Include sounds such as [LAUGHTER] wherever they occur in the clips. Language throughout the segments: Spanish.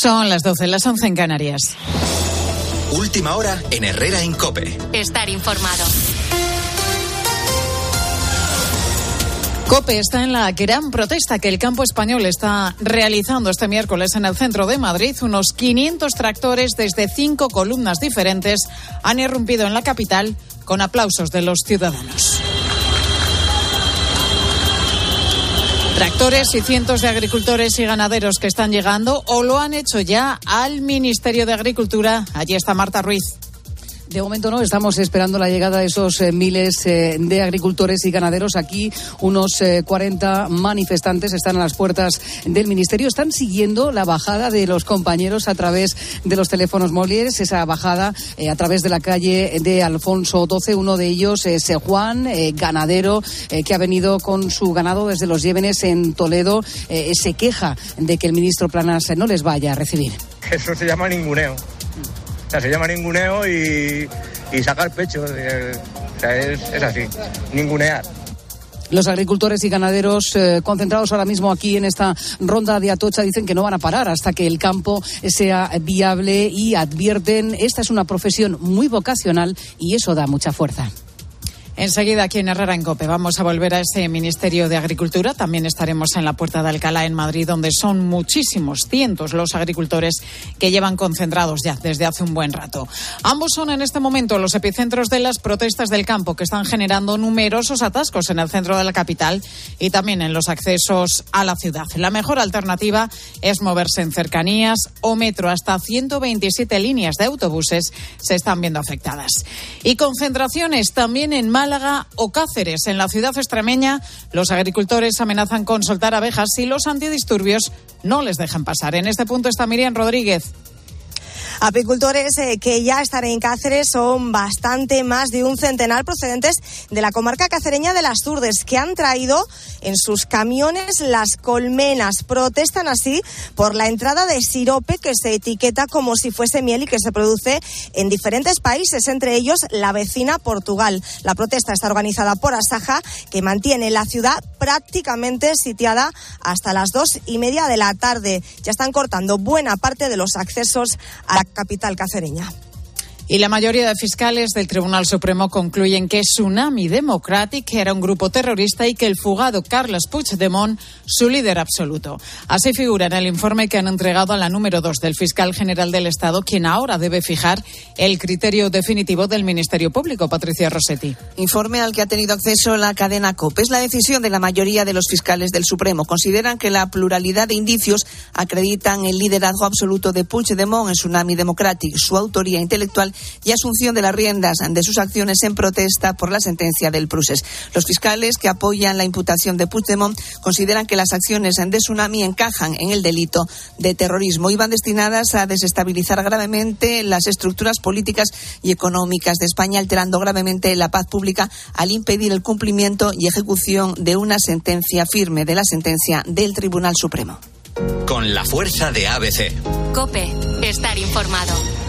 Son las 12, las 11 en Canarias. Última hora en Herrera Incope. Estar informado. COPE está en la gran protesta que el campo español está realizando este miércoles en el centro de Madrid. Unos 500 tractores desde cinco columnas diferentes han irrumpido en la capital con aplausos de los ciudadanos. Tractores y cientos de agricultores y ganaderos que están llegando o lo han hecho ya al Ministerio de Agricultura. Allí está Marta Ruiz. De momento no, estamos esperando la llegada de esos eh, miles eh, de agricultores y ganaderos. Aquí unos 40 eh, manifestantes están a las puertas del Ministerio. Están siguiendo la bajada de los compañeros a través de los teléfonos móviles, esa bajada a través de la calle de Alfonso XII. Uno de ellos es Juan, ganadero, que ha venido con su ganado desde los Llévenes en Toledo. se queja de que el ministro Planas no les vaya a recibir. Eso se llama ninguneo sea, se llama ninguneo y, sacar pecho. Es, así, ningunear. Los agricultores y ganaderos eh, concentrados ahora mismo aquí en esta ronda de Atocha dicen que no van a parar hasta que el campo sea viable y advierten esta es una profesión muy vocacional y eso da mucha fuerza. Enseguida aquí en Herrera en Cope vamos a volver a ese Ministerio de Agricultura. También estaremos en la Puerta de Alcalá en Madrid, donde son muchísimos, cientos los agricultores que llevan concentrados ya desde hace un buen rato. Ambos son en este momento los epicentros de las protestas del campo que están generando numerosos atascos en el centro de la capital y también en los accesos a la ciudad. La mejor alternativa es moverse en cercanías o metro. Hasta 127 líneas de autobuses se están viendo afectadas. Y concentraciones también en Málaga o Cáceres. En la ciudad extremeña, los agricultores amenazan con soltar abejas si los antidisturbios no les dejan pasar. En este punto está Miriam Rodríguez. Apicultores eh, que ya están en Cáceres son bastante más de un centenar procedentes de la comarca cacereña de las Turdes que han traído en sus camiones las colmenas. Protestan así por la entrada de sirope que se etiqueta como si fuese miel y que se produce en diferentes países, entre ellos la vecina Portugal. La protesta está organizada por Asaja, que mantiene la ciudad prácticamente sitiada hasta las dos y media de la tarde. Ya están cortando buena parte de los accesos a la capital cacereña. Y la mayoría de fiscales del Tribunal Supremo concluyen que Tsunami Democratic era un grupo terrorista y que el fugado Carles Puigdemont su líder absoluto. Así figura en el informe que han entregado a la número dos del fiscal general del Estado, quien ahora debe fijar el criterio definitivo del Ministerio Público, Patricia Rossetti. Informe al que ha tenido acceso la cadena COPE. Es la decisión de la mayoría de los fiscales del Supremo. Consideran que la pluralidad de indicios acreditan el liderazgo absoluto de Puigdemont en Tsunami Democratic, su autoría intelectual y asunción de las riendas de sus acciones en protesta por la sentencia del Prusés. Los fiscales que apoyan la imputación de Puigdemont consideran que las acciones de Tsunami encajan en el delito de terrorismo y van destinadas a desestabilizar gravemente las estructuras políticas y económicas de España, alterando gravemente la paz pública al impedir el cumplimiento y ejecución de una sentencia firme de la sentencia del Tribunal Supremo. Con la fuerza de ABC. Cope, estar informado.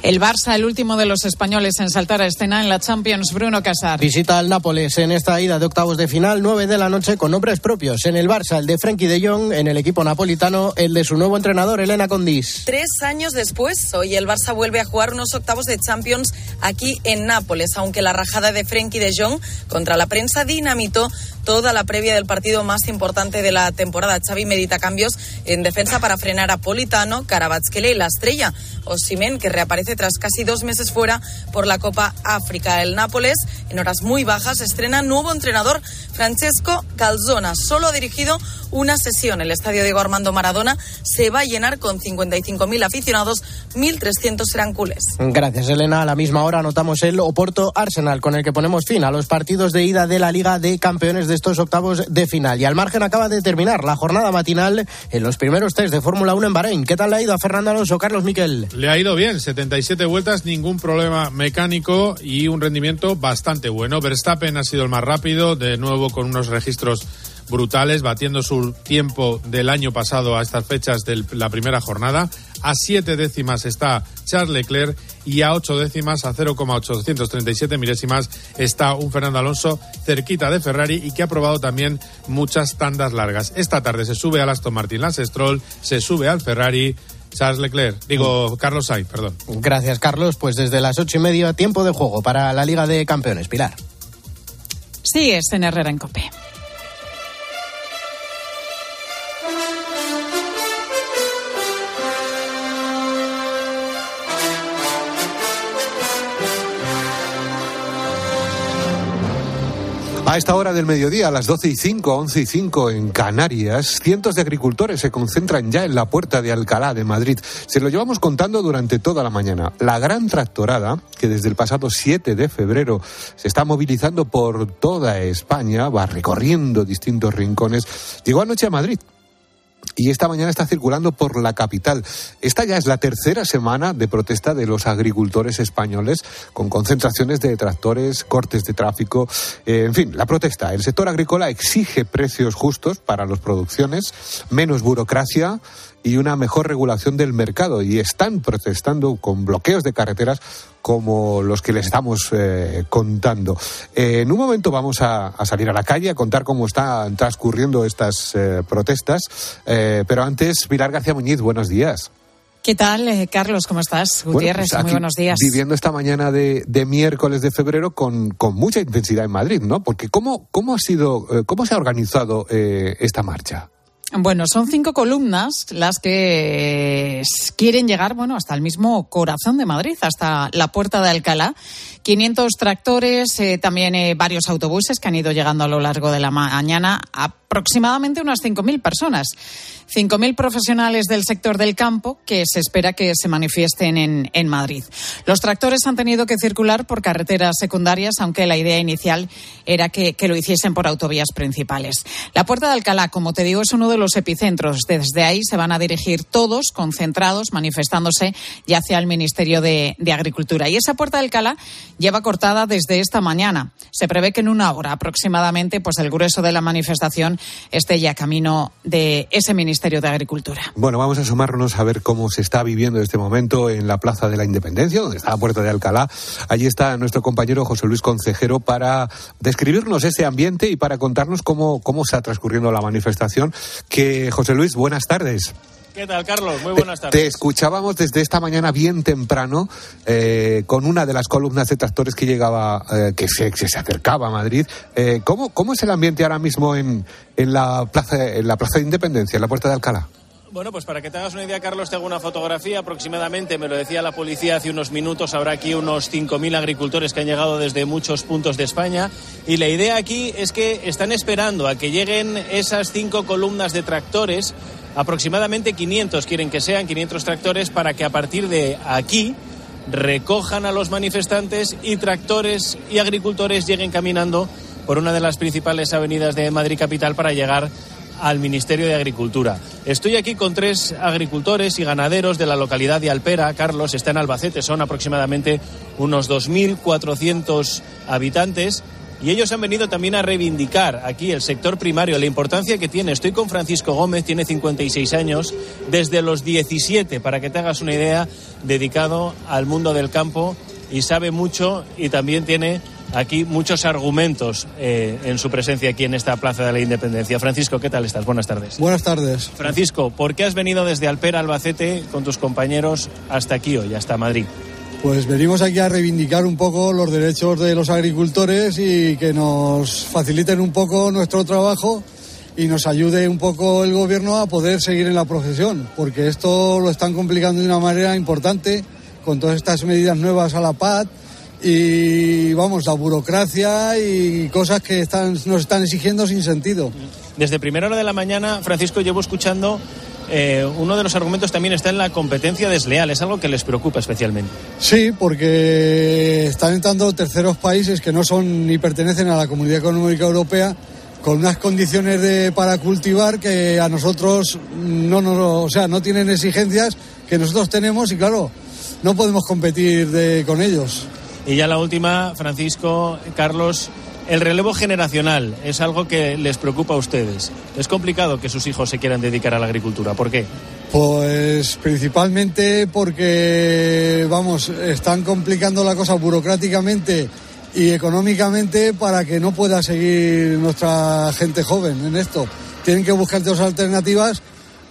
El Barça, el último de los españoles en saltar a escena en la Champions, Bruno Casar. Visita al Nápoles en esta ida de octavos de final, nueve de la noche, con nombres propios. En el Barça, el de Frenkie de Jong, en el equipo napolitano, el de su nuevo entrenador, Elena Condis. Tres años después, hoy el Barça vuelve a jugar unos octavos de Champions aquí en Nápoles, aunque la rajada de Frenkie de Jong contra la prensa dinamitó toda la previa del partido más importante de la temporada. Xavi medita cambios en defensa para frenar a Politano, Carabatzkele y la estrella. Osimen, que reaparece tras casi dos meses fuera por la Copa África. El Nápoles, en horas muy bajas, estrena nuevo entrenador, Francesco Calzona. Solo ha dirigido una sesión. El estadio Diego Armando Maradona se va a llenar con 55.000 aficionados, 1.300 serán culés. Gracias, Elena. A la misma hora anotamos el Oporto Arsenal, con el que ponemos fin a los partidos de ida de la Liga de Campeones de estos octavos de final. Y al margen acaba de terminar la jornada matinal en los primeros test de Fórmula 1 en Bahrein. ¿Qué tal le ha ido a Fernando Alonso, Carlos Miquel? Le ha ido bien, 77 vueltas, ningún problema mecánico y un rendimiento bastante bueno. Verstappen ha sido el más rápido, de nuevo con unos registros brutales, batiendo su tiempo del año pasado a estas fechas de la primera jornada. A siete décimas está Charles Leclerc y a ocho décimas, a 0,837 milésimas, está un Fernando Alonso cerquita de Ferrari y que ha probado también muchas tandas largas. Esta tarde se sube al Aston Martin Lance Stroll, se sube al Ferrari Charles Leclerc, digo Carlos Sainz, perdón. Gracias, Carlos. Pues desde las ocho y media, tiempo de juego para la Liga de Campeones. Pilar. Sí, es en Herrera en Cope. A esta hora del mediodía, a las 12 y 5, 11 y 5 en Canarias, cientos de agricultores se concentran ya en la puerta de Alcalá de Madrid. Se lo llevamos contando durante toda la mañana. La gran tractorada, que desde el pasado 7 de febrero se está movilizando por toda España, va recorriendo distintos rincones, llegó anoche a Madrid y esta mañana está circulando por la capital. Esta ya es la tercera semana de protesta de los agricultores españoles con concentraciones de tractores, cortes de tráfico, eh, en fin, la protesta. El sector agrícola exige precios justos para las producciones, menos burocracia y una mejor regulación del mercado y están protestando con bloqueos de carreteras como los que les estamos eh, contando. Eh, en un momento vamos a, a, salir a la calle a contar cómo están transcurriendo estas eh, protestas, pero antes, Pilar García Muñiz, buenos días. ¿Qué tal, Carlos? ¿Cómo estás? Gutiérrez, bueno, pues muy buenos días. Viviendo esta mañana de, de miércoles de febrero con, con, mucha intensidad en Madrid, ¿no? Porque ¿cómo, cómo ha sido, cómo se ha organizado esta marcha? Bueno, son cinco columnas las que quieren llegar, bueno, hasta el mismo corazón de Madrid, hasta la puerta de Alcalá. 500 tractores, eh, también eh, varios autobuses que han ido llegando a lo largo de la mañana, aproximadamente unas 5.000 personas. 5.000 profesionales del sector del campo que se espera que se manifiesten en, en, Madrid. Los tractores han tenido que circular por carreteras secundarias, aunque la idea inicial era que, que, lo hiciesen por autovías principales. La Puerta de Alcalá, como te digo, es uno de los epicentros. Desde ahí se van a dirigir todos concentrados, manifestándose ya hacia el Ministerio de, de Agricultura. Y esa Puerta de Alcalá lleva cortada desde esta mañana. Se prevé que en una hora aproximadamente, pues el grueso de la manifestación esté ya camino de ese Ministerio de Agricultura. Bueno, vamos a sumarnos a ver cómo se está viviendo este momento en la Plaza de la Independencia, donde está la Puerta de Alcalá. Allí está nuestro compañero José Luis Concejero para describirnos ese ambiente y para contarnos cómo, cómo está transcurriendo la manifestación. Que José Luis, buenas tardes. ¿Qué tal, Carlos? Muy buenas tardes. Te escuchábamos desde esta mañana bien temprano eh, con una de las columnas de tractores que llegaba, eh, que, se, que, se, acercaba a Madrid. Eh, ¿cómo, ¿Cómo es el ambiente ahora mismo en, en, la plaza, en la Plaza de Independencia, en la Puerta de Alcalá? Bueno, pues para que te hagas una idea, Carlos, te hago una fotografía. Aproximadamente, me lo decía la policía hace unos minutos, habrá aquí unos 5.000 agricultores que han llegado desde muchos puntos de España. Y la idea aquí es que están esperando a que lleguen esas cinco columnas de tractores aproximadamente 500 quieren que sean 500 tractores para que a partir de aquí recojan a los manifestantes y tractores y agricultores lleguen caminando por una de las principales avenidas de Madrid capital para llegar al Ministerio de Agricultura. Estoy aquí con tres agricultores y ganaderos de la localidad de Alpera. Carlos está en Albacete, son aproximadamente unos 2.400 habitantes y ellos han venido también a reivindicar aquí el sector primario, la importancia que tiene. Estoy con Francisco Gómez, tiene 56 años, desde los 17, para que te hagas una idea, dedicado al mundo del campo y sabe mucho y también tiene aquí muchos argumentos eh, en su presencia aquí en esta Plaza de la Independencia. Francisco, ¿qué tal estás? Buenas tardes. Buenas tardes. Francisco, ¿por qué has venido desde Alpera, Albacete, con tus compañeros hasta aquí hoy, hasta Madrid? Pues venimos aquí a reivindicar un poco los derechos de los agricultores y que nos faciliten un poco nuestro trabajo y nos ayude un poco el gobierno a poder seguir en la profesión, porque esto lo están complicando de una manera importante con todas estas medidas nuevas a la PAD y vamos, la burocracia y cosas que están, nos están exigiendo sin sentido. Desde primera hora de la mañana, Francisco, llevo escuchando eh, uno de los argumentos también está en la competencia desleal. Es algo que les preocupa especialmente. Sí, porque están entrando terceros países que no son ni pertenecen a la Comunidad Económica Europea con unas condiciones de, para cultivar que a nosotros no, no, o sea, no tienen exigencias que nosotros tenemos y claro, no podemos competir de, con ellos. Y ya la última, Francisco, Carlos, el relevo generacional es algo que les preocupa a ustedes. Es complicado que sus hijos se quieran dedicar a la agricultura. ¿Por qué? Pues principalmente porque, vamos, están complicando la cosa burocráticamente y económicamente para que no pueda seguir nuestra gente joven en esto. Tienen que buscar otras alternativas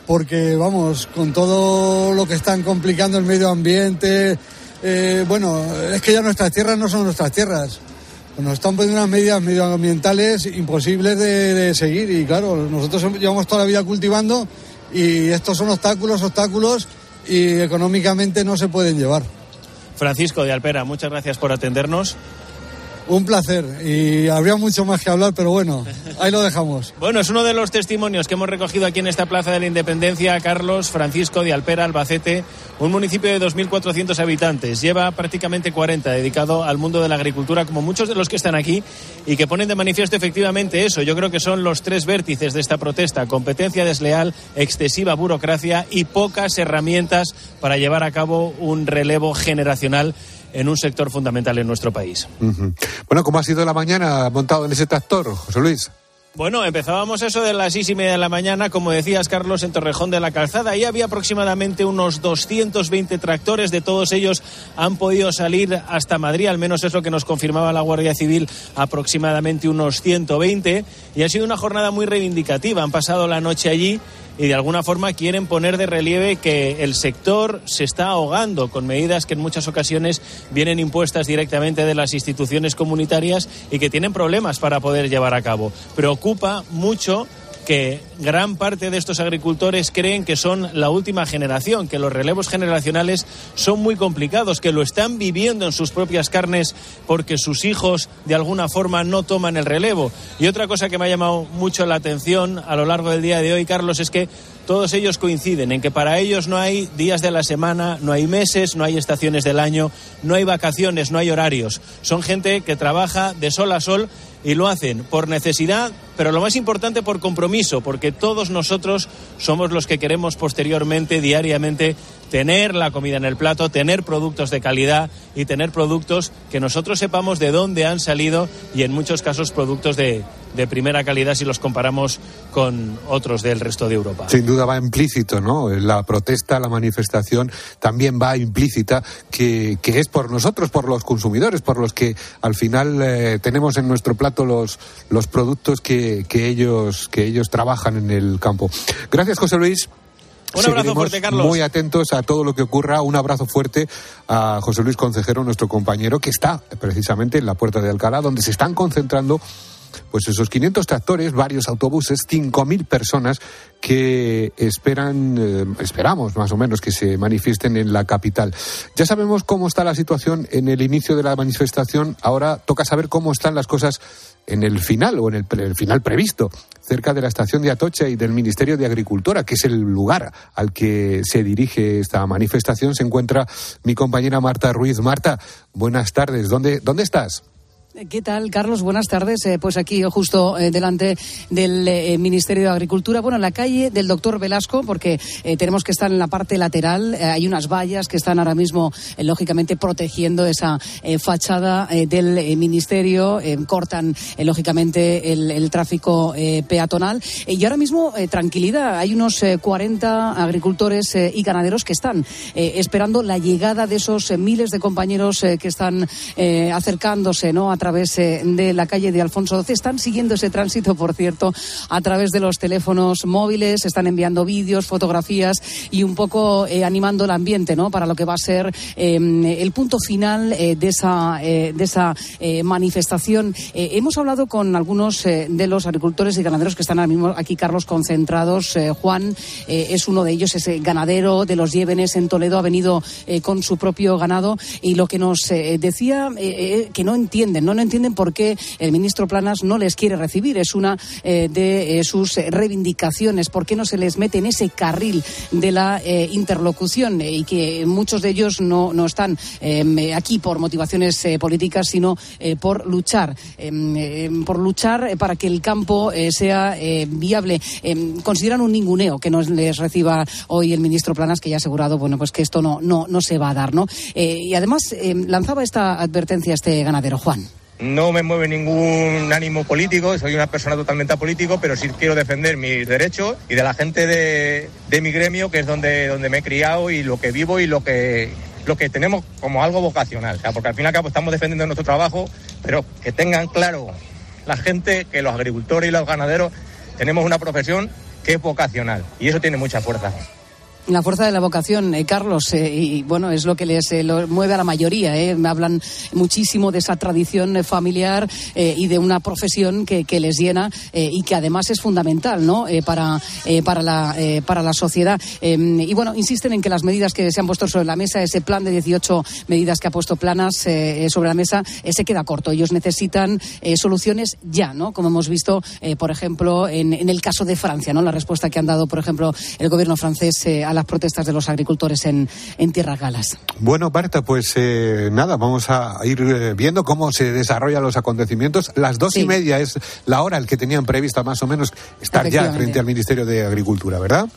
porque vamos, con todo lo que están complicando el medio ambiente, eh, bueno, es que ya nuestras tierras no son nuestras tierras. Nos están poniendo unas medidas medioambientales imposibles de, de seguir y claro, nosotros llevamos toda la vida cultivando y estos son obstáculos, obstáculos y económicamente no se pueden llevar. Francisco de Alpera, muchas gracias por atendernos. Un placer y habría mucho más que hablar, pero bueno, ahí lo dejamos. Bueno, es uno de los testimonios que hemos recogido aquí en esta Plaza de la Independencia, Carlos Francisco de Alpera, Albacete, un municipio de 2.400 habitantes. Lleva prácticamente 40 dedicado al mundo de la agricultura, como muchos de los que están aquí, y que ponen de manifiesto efectivamente eso. Yo creo que son los tres vértices de esta protesta. Competencia desleal, excesiva burocracia y pocas herramientas para llevar a cabo un relevo generacional en un sector fundamental en nuestro país. Bueno, ¿cómo ha sido la mañana montado en ese tractor, José Luis? Bueno, empezábamos eso de las seis y media de la mañana, como decías, Carlos, en Torrejón de la Calzada. Ahí había aproximadamente unos 220 tractores. De todos ellos han podido salir hasta Madrid, al menos es lo que nos confirmaba la Guardia Civil, aproximadamente unos 120. Y ha sido una jornada muy reivindicativa. Han pasado la noche allí y de alguna forma quieren poner de relieve que el sector se está ahogando con medidas que en muchas ocasiones vienen impuestas directamente de las instituciones comunitarias y que tienen problemas para poder llevar a cabo. Preocupa mucho que gran parte de estos agricultores creen que son la última generación, que los relevos generacionales son muy complicados, que lo están viviendo en sus propias carnes porque sus hijos de alguna forma no toman el relevo. Y otra cosa que me ha llamado mucho la atención a lo largo del día de hoy, Carlos, es que todos ellos coinciden en que para ellos no hay días de la semana, no hay meses, no hay estaciones del año, no hay vacaciones, no hay horarios. Son gente que trabaja de sol a sol y lo hacen por necesidad, pero lo más importante por compromiso, porque todos nosotros somos los que queremos posteriormente, diariamente, tener la comida en el plato, tener productos de calidad y tener productos que nosotros sepamos de dónde han salido y en muchos casos productos de, de primera calidad si los comparamos con otros del resto de Europa. Sin duda va implícito, ¿no? La protesta, la manifestación también va implícita que, que es por nosotros, por los consumidores, por los que al final eh, tenemos en nuestro plato los, los productos que, que, ellos, que ellos trabajan en el campo. Gracias, José Luis. Un abrazo fuerte, Carlos. Muy atentos a todo lo que ocurra. Un abrazo fuerte a José Luis Concejero, nuestro compañero, que está precisamente en la puerta de Alcalá, donde se están concentrando pues esos 500 tractores, varios autobuses, 5.000 personas que esperan, eh, esperamos más o menos que se manifiesten en la capital. Ya sabemos cómo está la situación en el inicio de la manifestación, ahora toca saber cómo están las cosas en el final o en el, el final previsto, cerca de la estación de Atocha y del Ministerio de Agricultura, que es el lugar al que se dirige esta manifestación, se encuentra mi compañera Marta Ruiz. Marta, buenas tardes. ¿Dónde, dónde estás? ¿Qué tal, Carlos? Buenas tardes. Eh, pues aquí justo eh, delante del eh, Ministerio de Agricultura, bueno, en la calle del doctor Velasco, porque eh, tenemos que estar en la parte lateral. Eh, hay unas vallas que están ahora mismo, eh, lógicamente, protegiendo esa eh, fachada eh, del eh, Ministerio. eh, cortan, eh, lógicamente, el, tráfico eh, peatonal. Eh, y ahora mismo, eh, tranquilidad. Hay unos eh, 40 agricultores eh, y ganaderos que están eh, esperando la llegada de esos eh, miles de compañeros eh, que están eh, acercándose, ¿no? A través de la calle de Alfonso XII. Están siguiendo ese tránsito, por cierto, a través de los teléfonos móviles, están enviando vídeos, fotografías y un poco eh, animando el ambiente, ¿no? Para lo que va a ser eh, el punto final eh, de esa, eh, de esa manifestación. Hemos hablado con algunos de los agricultores y ganaderos que están ahora mismo aquí, Carlos, concentrados. Juan es uno de ellos, es ganadero de los Llévenes en Toledo, ha venido con su propio ganado y lo que nos decía que no entienden, no, no entienden por qué el ministro Planas no les quiere recibir. Es una eh, de eh, sus reivindicaciones. ¿Por qué no se les mete en ese carril de la eh, interlocución y que muchos de ellos no, no están eh, aquí por motivaciones políticas, sino por luchar, eh, eh, por luchar para que el campo sea viable. Consideran un ninguneo que no les reciba hoy el ministro Planas, que ya ha asegurado, bueno, pues que esto no, no, no se va a dar, ¿no? Y además lanzaba esta advertencia este ganadero, Juan. No me mueve ningún ánimo político, soy una persona totalmente apolítico, pero sí quiero defender mis derechos y de la gente de, mi gremio, que es donde, donde me he criado y lo que vivo y lo que, lo que tenemos como algo vocacional. O sea, porque al fin y al cabo estamos defendiendo nuestro trabajo, pero que tengan claro la gente que los agricultores y los ganaderos tenemos una profesión que es vocacional. Y eso tiene mucha fuerza. La fuerza de la vocación, eh, Carlos, eh, y bueno, es lo que les eh, mueve a la mayoría. Eh. Me hablan muchísimo de esa tradición familiar y de una profesión que, les llena y que además es fundamental, ¿no? para para la para la sociedad. Em, y bueno, insisten en que las medidas que se han puesto sobre la mesa, ese plan de 18 medidas que ha puesto Planas sobre la mesa, se queda corto. Ellos necesitan soluciones ya, ¿no? Como hemos visto, por ejemplo, en, en, el caso de Francia, ¿no? La respuesta que han dado, por ejemplo, el gobierno francés a las protestas de los agricultores en, en Tierras Galas. Bueno, Marta, pues eh, nada, vamos a ir eh, viendo cómo se desarrollan los acontecimientos. Las dos y media es la hora el que tenían prevista más o menos estar ya frente al Ministerio de Agricultura, ¿verdad?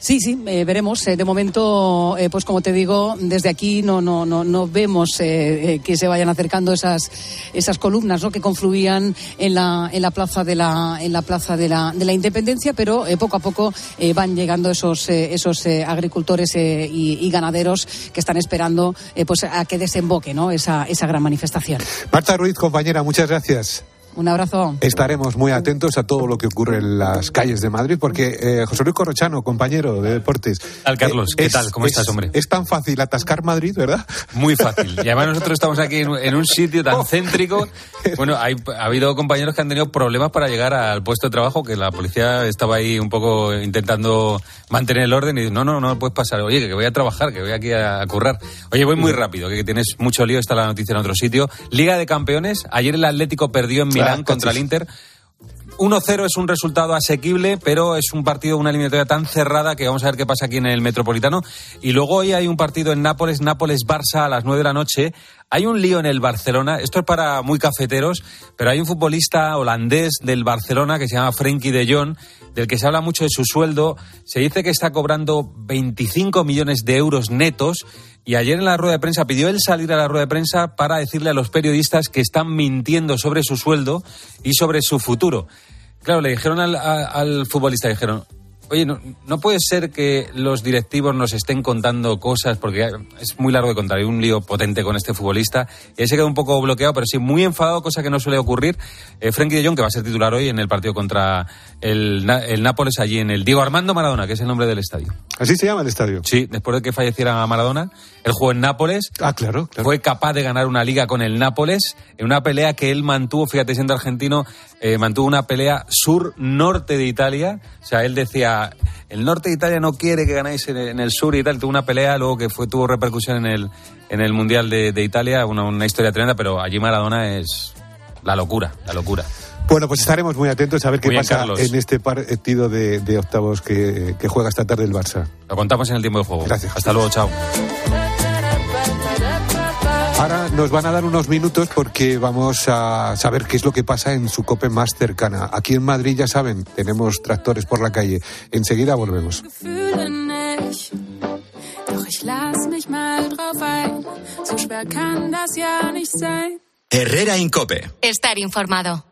Sí, sí, eh, veremos. Eh, de momento, eh, pues como te digo, desde aquí no no no, no vemos que se vayan acercando esas esas columnas, ¿no? Que confluían en la en la plaza de la en la plaza de la de la Independencia, pero poco a poco van llegando esos esos agricultores y, y, ganaderos que están esperando, pues a que desemboque, ¿no? Esa esa gran manifestación. Marta Ruiz, compañera, muchas gracias. Un abrazo. Estaremos muy atentos a todo lo que ocurre en las calles de Madrid, porque eh, José Luis Corrochano, compañero de deportes. Al Carlos, ¿qué tal? ¿Cómo estás, hombre? Es tan fácil atascar Madrid, ¿verdad? Muy fácil. Y además nosotros estamos aquí en, un sitio tan oh. céntrico. [LAUGHS] Bueno, ha habido compañeros que han tenido problemas para llegar al puesto de trabajo, que la policía estaba ahí un poco intentando mantener el orden y no, no, no puedes pasar. Oye, que voy a trabajar, que voy aquí a, currar. Oye, voy muy rápido, que tienes mucho lío, está la noticia en otro sitio. Liga de Campeones, ayer el Atlético perdió en Milán contra el Inter. 1-0 es un resultado asequible, pero es un partido, una eliminatoria tan cerrada que vamos a ver qué pasa aquí en el Metropolitano. Y luego hoy hay un partido en Nápoles, Nápoles-Barça a las 9 de la noche. Hay un lío en el Barcelona, esto es para muy cafeteros, pero hay un futbolista holandés del Barcelona que se llama Frenkie de Jong, del que se habla mucho de su sueldo. Se dice que está cobrando 25 millones de euros netos y ayer en la rueda de prensa pidió él salir a la rueda de prensa para decirle a los periodistas que están mintiendo sobre su sueldo y sobre su futuro. Claro, le dijeron al, al futbolista, dijeron, Oye, no, no, puede ser que los directivos nos estén contando cosas, porque es muy largo de contar. Hay un lío potente con este futbolista. Y él se queda un poco bloqueado, pero sí muy enfadado, cosa que no suele ocurrir. Eh, Frenkie de Jong, que va a ser titular hoy en el partido contra el, el Nápoles, allí en el Diego Armando Maradona, que es el nombre del estadio. ¿Así se llama el estadio? Sí, después de que falleciera Maradona, él jugó en Nápoles. Ah, claro, claro. Fue capaz de ganar una liga con el Nápoles en una pelea que él mantuvo, fíjate, siendo argentino, eh, mantuvo una pelea sur-norte de Italia. O sea, él decía el norte de Italia no quiere que ganéis en el sur y tal. Tuvo una pelea luego que fue, tuvo repercusión en el, en el Mundial de, Italia, una, una, historia tremenda, pero allí Maradona es la locura, la locura. Bueno, pues estaremos muy atentos a ver qué pasa en este partido de, de octavos que, que, juega esta tarde el Barça. Lo contamos en el tiempo de juego. Gracias. Hasta luego, chao. Nos van a dar unos minutos porque vamos a saber qué es lo que pasa en su cope más cercana. Aquí en Madrid, ya saben, tenemos tractores por la calle. Enseguida volvemos. Herrera Incope. Estar informado.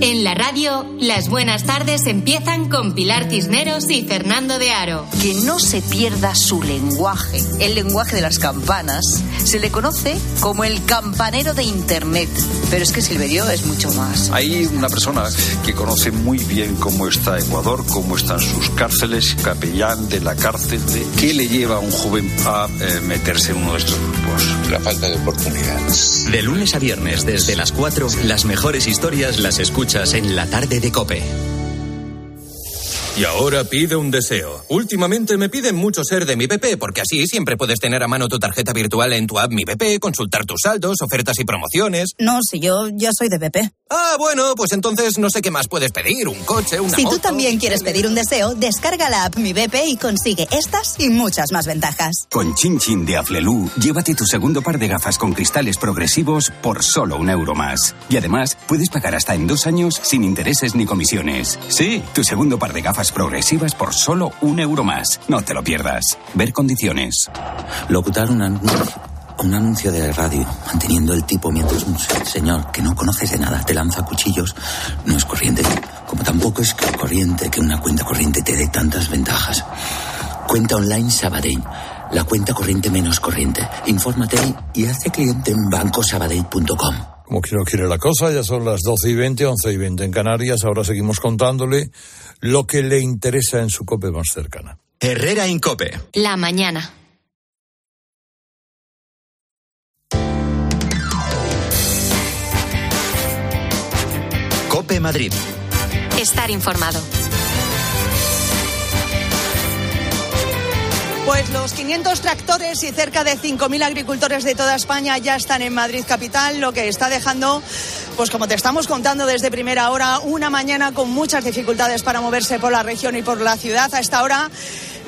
En la radio, las buenas tardes empiezan con Pilar Cisneros y Fernando de Aro. Que no se pierda su lenguaje, el lenguaje de las campanas. Se le conoce como el campanero de Internet, pero es que Silverio es mucho más. Hay una persona que conoce muy bien cómo está Ecuador, cómo están sus cárceles, capellán de la cárcel, de qué le lleva a un joven a eh, meterse en uno de estos grupos. La falta de oportunidades. De lunes a viernes, desde las 4, las mejores historias las escuchas en la tarde de Cope. Y ahora pide un deseo. Últimamente me piden mucho ser de mi BP, porque así siempre puedes tener a mano tu tarjeta virtual en tu app Mi BP, consultar tus saldos, ofertas y promociones. No, si yo ya soy de BP. Ah, bueno, pues entonces no sé qué más puedes pedir, un coche, una Si tú también quieres pedir un deseo, descarga la app Mi BP y consigue estas y muchas más ventajas. Con Chin Chin de Aflelu, llévate tu segundo par de gafas con cristales progresivos por solo un euro más. Y además, puedes pagar hasta en dos años sin intereses ni comisiones. Sí, tu segundo par de gafas progresivas por solo un euro más. No te lo pierdas. Ver condiciones. Locutar un anuncio, un anuncio de radio, manteniendo el tipo mientras un señor que no conoces de nada te lanza cuchillos, no es corriente. Como tampoco es corriente que una cuenta corriente te dé tantas ventajas. Cuenta online Sabadell. La cuenta corriente menos corriente. Infórmate y hazte cliente en bancosabadell.com. como que no quiere la cosa, ya son las 12 y 20, 11 y 20 en Canarias. Ahora seguimos contándole lo que le interesa en su COPE más cercana. Herrera Incope. La mañana. Cope Madrid. Estar informado. Pues los 500 tractores y cerca de 5.000 agricultores de toda España ya están en Madrid capital, lo que está dejando, pues como te estamos contando desde primera hora, una mañana con muchas dificultades para moverse por la región y por la ciudad. A esta hora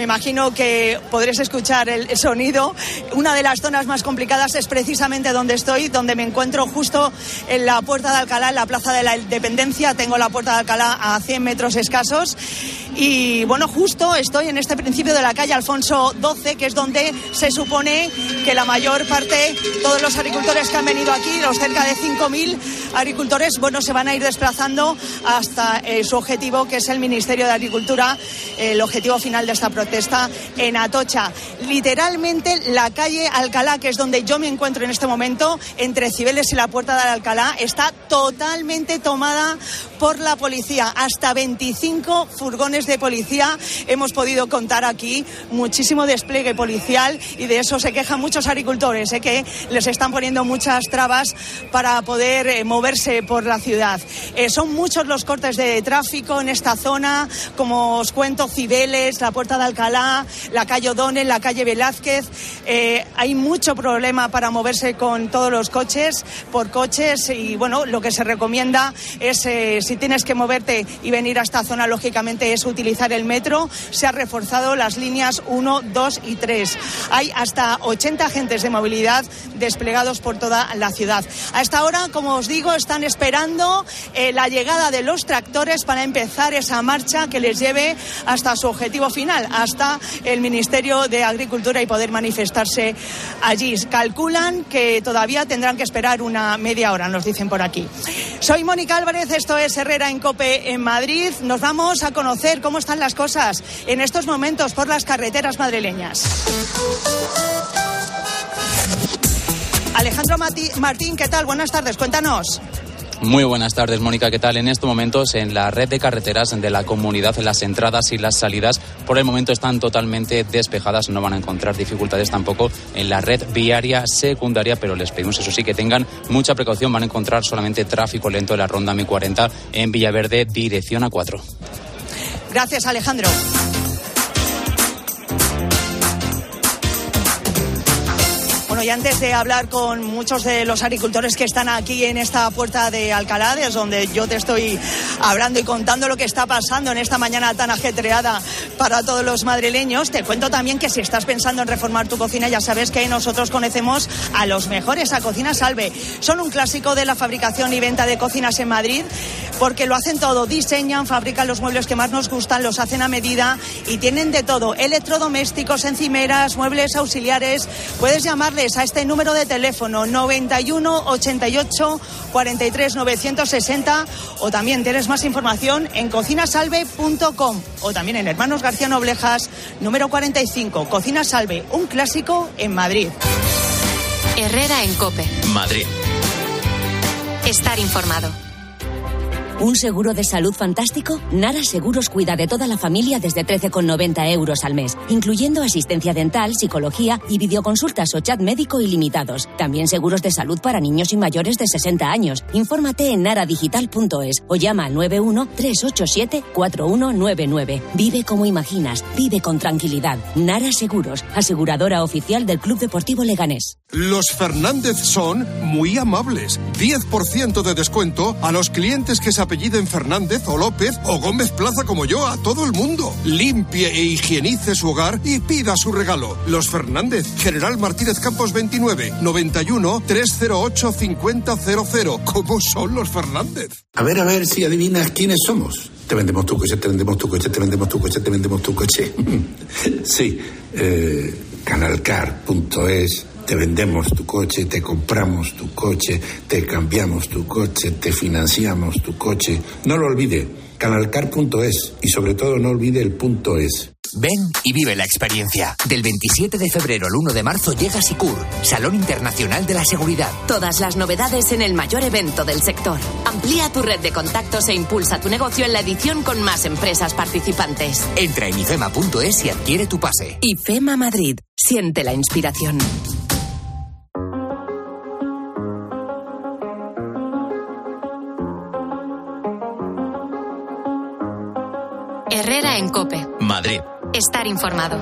me imagino que podréis escuchar el sonido. Una de las zonas más complicadas es precisamente donde estoy, donde me encuentro justo en la Puerta de Alcalá, en la Plaza de la Independencia. Tengo la Puerta de Alcalá a 100 metros escasos. Y bueno, justo estoy en este principio de la calle Alfonso XII, que es donde se supone que la mayor parte, todos los agricultores que han venido aquí, los cerca de 5.000 agricultores, bueno, se van a ir desplazando hasta eh, su objetivo, que es el Ministerio de Agricultura, el objetivo final de esta protesta está en Atocha. Literalmente la calle Alcalá, que es donde yo me encuentro en este momento, entre Cibeles y la Puerta de Alcalá, está totalmente tomada por la policía. Hasta 25 furgones de policía hemos podido contar aquí. Muchísimo despliegue policial y de eso se quejan muchos agricultores, ¿eh? que les están poniendo muchas trabas para poder eh, moverse por la ciudad. Eh, son muchos los cortes de tráfico en esta zona, como os cuento, Cibeles, la Puerta de Alcalá, la calle O'Donnell, la calle Velázquez. hay mucho problema para moverse con todos los coches, por coches y bueno, lo que se recomienda es si tienes que moverte y venir a esta zona, lógicamente es utilizar el metro. Se han reforzado las líneas 1, 2 y 3. Hay hasta 80 agentes de movilidad desplegados por toda la ciudad. A esta hora, como os digo, están esperando eh, la llegada de los tractores para empezar esa marcha que les lleve hasta su objetivo final, el Ministerio de Agricultura y poder manifestarse allí. Calculan que todavía tendrán que esperar una media hora, nos dicen por aquí. Soy Mónica Álvarez, esto es Herrera en Cope en Madrid. Nos vamos a conocer cómo están las cosas en estos momentos por las carreteras madrileñas. Alejandro Martín, ¿qué tal? Buenas tardes, cuéntanos. Muy buenas tardes, Mónica. ¿Qué tal? En estos momentos, en la red de carreteras de la comunidad, en las entradas y las salidas, por el momento están totalmente despejadas. No van a encontrar dificultades tampoco en la red viaria secundaria, pero les pedimos eso sí que tengan mucha precaución. Van a encontrar solamente tráfico lento en la ronda M40 en Villaverde, dirección a 4. Gracias, Alejandro. Y antes de hablar con muchos de los agricultores que están aquí en esta puerta de Alcalá, es donde yo te estoy hablando y contando lo que está pasando en esta mañana tan ajetreada para todos los madrileños, te cuento también que si estás pensando en reformar tu cocina, ya sabes que nosotros conocemos a los mejores, a Cocina Salve. Son un clásico de la fabricación y venta de cocinas en Madrid, porque lo hacen todo, diseñan, fabrican los muebles que más nos gustan, los hacen a medida y tienen de todo, electrodomésticos, encimeras, muebles auxiliares. Puedes llamarles a este número de teléfono 91 88 43 960 o también tienes más información en cocinasalve.com o también en Hermanos García Noblejas número 45 Cocina Salve, un clásico en Madrid. Herrera en Cope. Madrid. Estar informado. ¿Un seguro de salud fantástico? Nara Seguros cuida de toda la familia desde 13,90 euros al mes, incluyendo asistencia dental, psicología y videoconsultas o chat médico ilimitados. También seguros de salud para niños y mayores de 60 años. Infórmate en naradigital.es o llama al 91 387 4199. Vive como imaginas, vive con tranquilidad. Nara Seguros, aseguradora oficial del Club Deportivo Leganés. Los Fernández son muy amables. 10% de descuento a los clientes que se apelliden Fernández o López o Gómez Plaza como yo a todo el mundo. Limpie e higienice su hogar y pida su regalo. Los Fernández, General Martínez Campos 29, 91 308 5000. ¿Cómo son los Fernández? A ver, a ver si adivinas quiénes somos. Te vendemos tu coche, te vendemos tu coche, te vendemos tu coche, te vendemos tu coche. [LAUGHS] sí, eh, canalcar.es te vendemos tu coche, te compramos tu coche, te cambiamos tu coche, te financiamos tu coche. No lo olvide, canalcar.es y sobre todo no olvide el punto es. Ven y vive la experiencia. Del 27 de febrero al 1 de marzo llega Sicur, Salón Internacional de la Seguridad. Todas las novedades en el mayor evento del sector. Amplía tu red de contactos e impulsa tu negocio en la edición con más empresas participantes. Entra en ifema.es y adquiere tu pase. IFEMA Madrid. Siente la inspiración. Herrera en Cope. Madrid. Estar informado.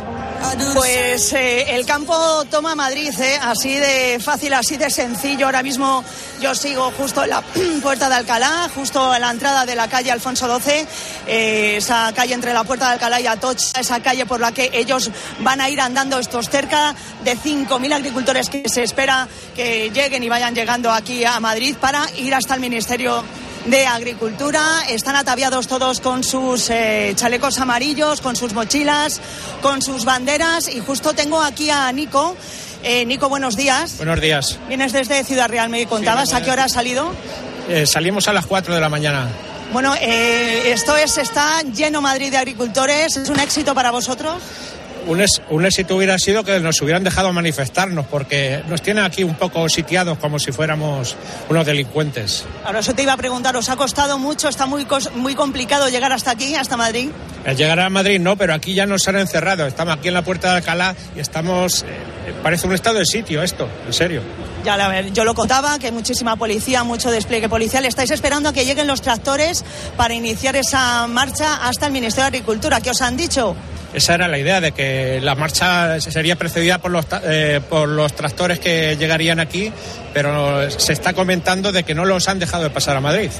Pues eh, el campo toma Madrid, eh, así de fácil, así de sencillo. Ahora mismo yo sigo justo en la [CLEARS THROAT] puerta de Alcalá, justo en la entrada de la calle Alfonso XII, eh, esa calle entre la puerta de Alcalá y Atocha, esa calle por la que ellos van a ir andando estos cerca de 5.000 agricultores que se espera que lleguen y vayan llegando aquí a Madrid para ir hasta el Ministerio de Agricultura. Están ataviados todos con sus eh, chalecos amarillos, con sus mochilas, con sus banderas. Y justo tengo aquí a Nico. Eh, Nico, buenos días. Buenos días. Vienes desde Ciudad Real, me contabas. ¿A qué hora has salido? Eh, salimos a las 4 de la mañana. Bueno, esto es, está lleno Madrid de agricultores. ¿Es un éxito para vosotros? Un, es- un éxito hubiera sido que nos hubieran dejado manifestarnos, porque nos tienen aquí un poco sitiados como si fuéramos unos delincuentes. Ahora eso te iba a preguntar, ¿os ha costado mucho? ¿Está muy, muy complicado llegar hasta aquí, hasta Madrid? El llegar a Madrid no, pero aquí ya nos han encerrado. Estamos aquí en la puerta de Alcalá y estamos. eh, parece un estado de sitio esto, en serio. Ya, a ver, yo lo contaba, que hay muchísima policía, mucho despliegue policial. Estáis esperando a que lleguen los tractores para iniciar esa marcha hasta el Ministerio de Agricultura. ¿Qué os han dicho? Esa era la idea, de que la marcha sería precedida por los, eh, por los tractores que llegarían aquí, pero se está comentando de que no los han dejado de pasar a Madrid.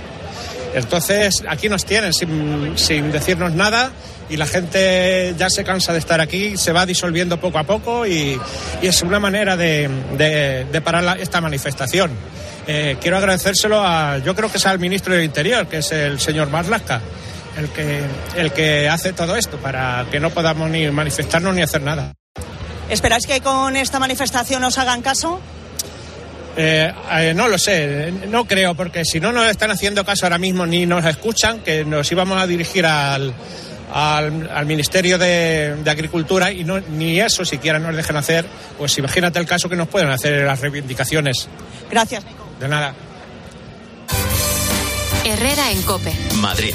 Entonces, aquí nos tienen sin, sin decirnos nada y la gente ya se cansa de estar aquí, se va disolviendo poco a poco y, y es una manera de, de- parar la- esta manifestación. Eh, quiero agradecérselo a, yo creo que es al ministro del Interior, que es el señor Marlasca, el que, el que hace todo esto para que no podamos ni manifestarnos ni hacer nada. ¿Esperáis que con esta manifestación os hagan caso? Eh, eh, no lo sé, no creo, porque si no nos están haciendo caso ahora mismo ni nos escuchan, que nos íbamos a dirigir al, al, al Ministerio de, de Agricultura y no, ni eso siquiera nos dejan hacer, pues imagínate el caso que nos pueden hacer las reivindicaciones. Gracias. De nada. Herrera en Cope. Madrid.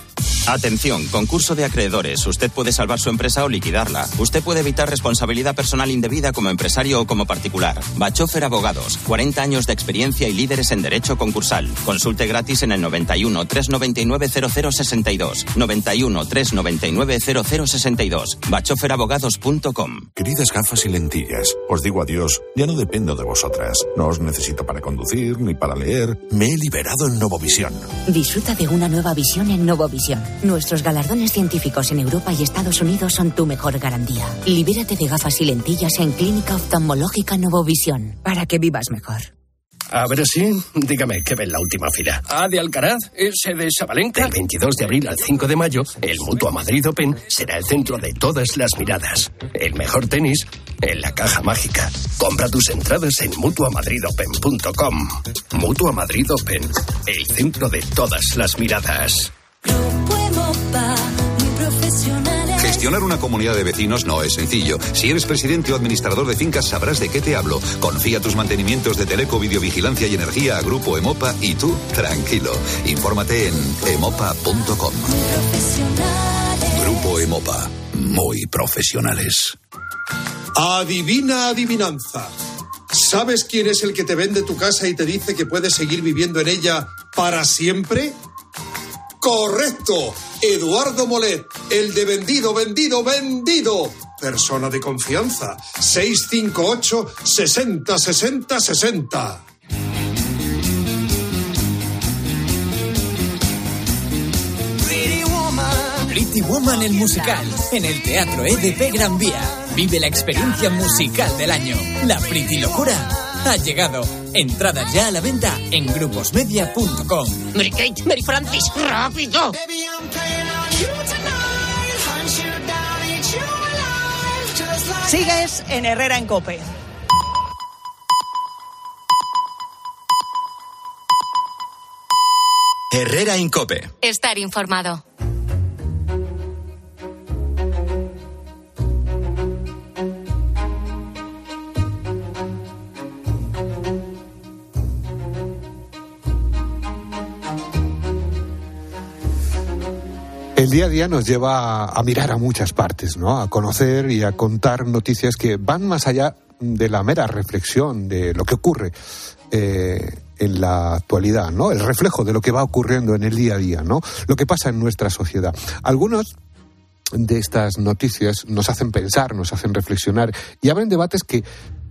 Atención, concurso de acreedores. Usted puede salvar su empresa o liquidarla. Usted puede evitar responsabilidad personal indebida como empresario o como particular. Bachofer Abogados, 40 años de experiencia y líderes en derecho concursal. Consulte gratis en el 91 399 0062. 91 399 0062. bachoferabogados.com. Queridas gafas y lentillas, os digo adiós, ya no dependo de vosotras. No os necesito para conducir ni para leer. Me he liberado en Novovisión. Disfruta de una nueva visión en Novovisión. Nuestros galardones científicos en Europa y Estados Unidos son tu mejor garantía. Libérate de gafas y lentillas en Clínica Oftalmológica Novovisión para que vivas mejor. A ver si, dígame, ¿qué ve en la última fila? ¿A de Alcaraz? ¿Ese de Sabalenka? Del 22 de abril al 5 de mayo, el Mutua Madrid Open será el centro de todas las miradas. El mejor tenis en la caja mágica. Compra tus entradas en mutuamadridopen.com. Mutua Madrid Open, el centro de todas las miradas. Gestionar una comunidad de vecinos no es sencillo. Si eres presidente o administrador de fincas sabrás de qué te hablo. Confía tus mantenimientos de teleco, videovigilancia y energía a Grupo Emopa y tú, tranquilo. Infórmate en emopa.com. Grupo Emopa. Muy profesionales. Adivina adivinanza. ¿Sabes quién es el que te vende tu casa y te dice que puedes seguir viviendo en ella para siempre? Correcto. Eduardo Molet, el de vendido, vendido, vendido. Persona de confianza. 658 60 60 60. Pretty Woman el musical en el Teatro EDP Gran Vía. Vive la experiencia musical del año. La Pretty Locura ha llegado. Entradas ya a la venta en gruposmedia.com. Mary Kate, Mary Francis, rápido. Sigues en Herrera en Cope. Herrera Incope. Estar informado. Día a día nos lleva a mirar a muchas partes, ¿no? A conocer y a contar noticias que van más allá de la mera reflexión de lo que ocurre eh, en la actualidad, ¿no? El reflejo de lo que va ocurriendo en el día a día, ¿no? Lo que pasa en nuestra sociedad. Algunos de estas noticias nos hacen pensar, nos hacen reflexionar y abren debates que,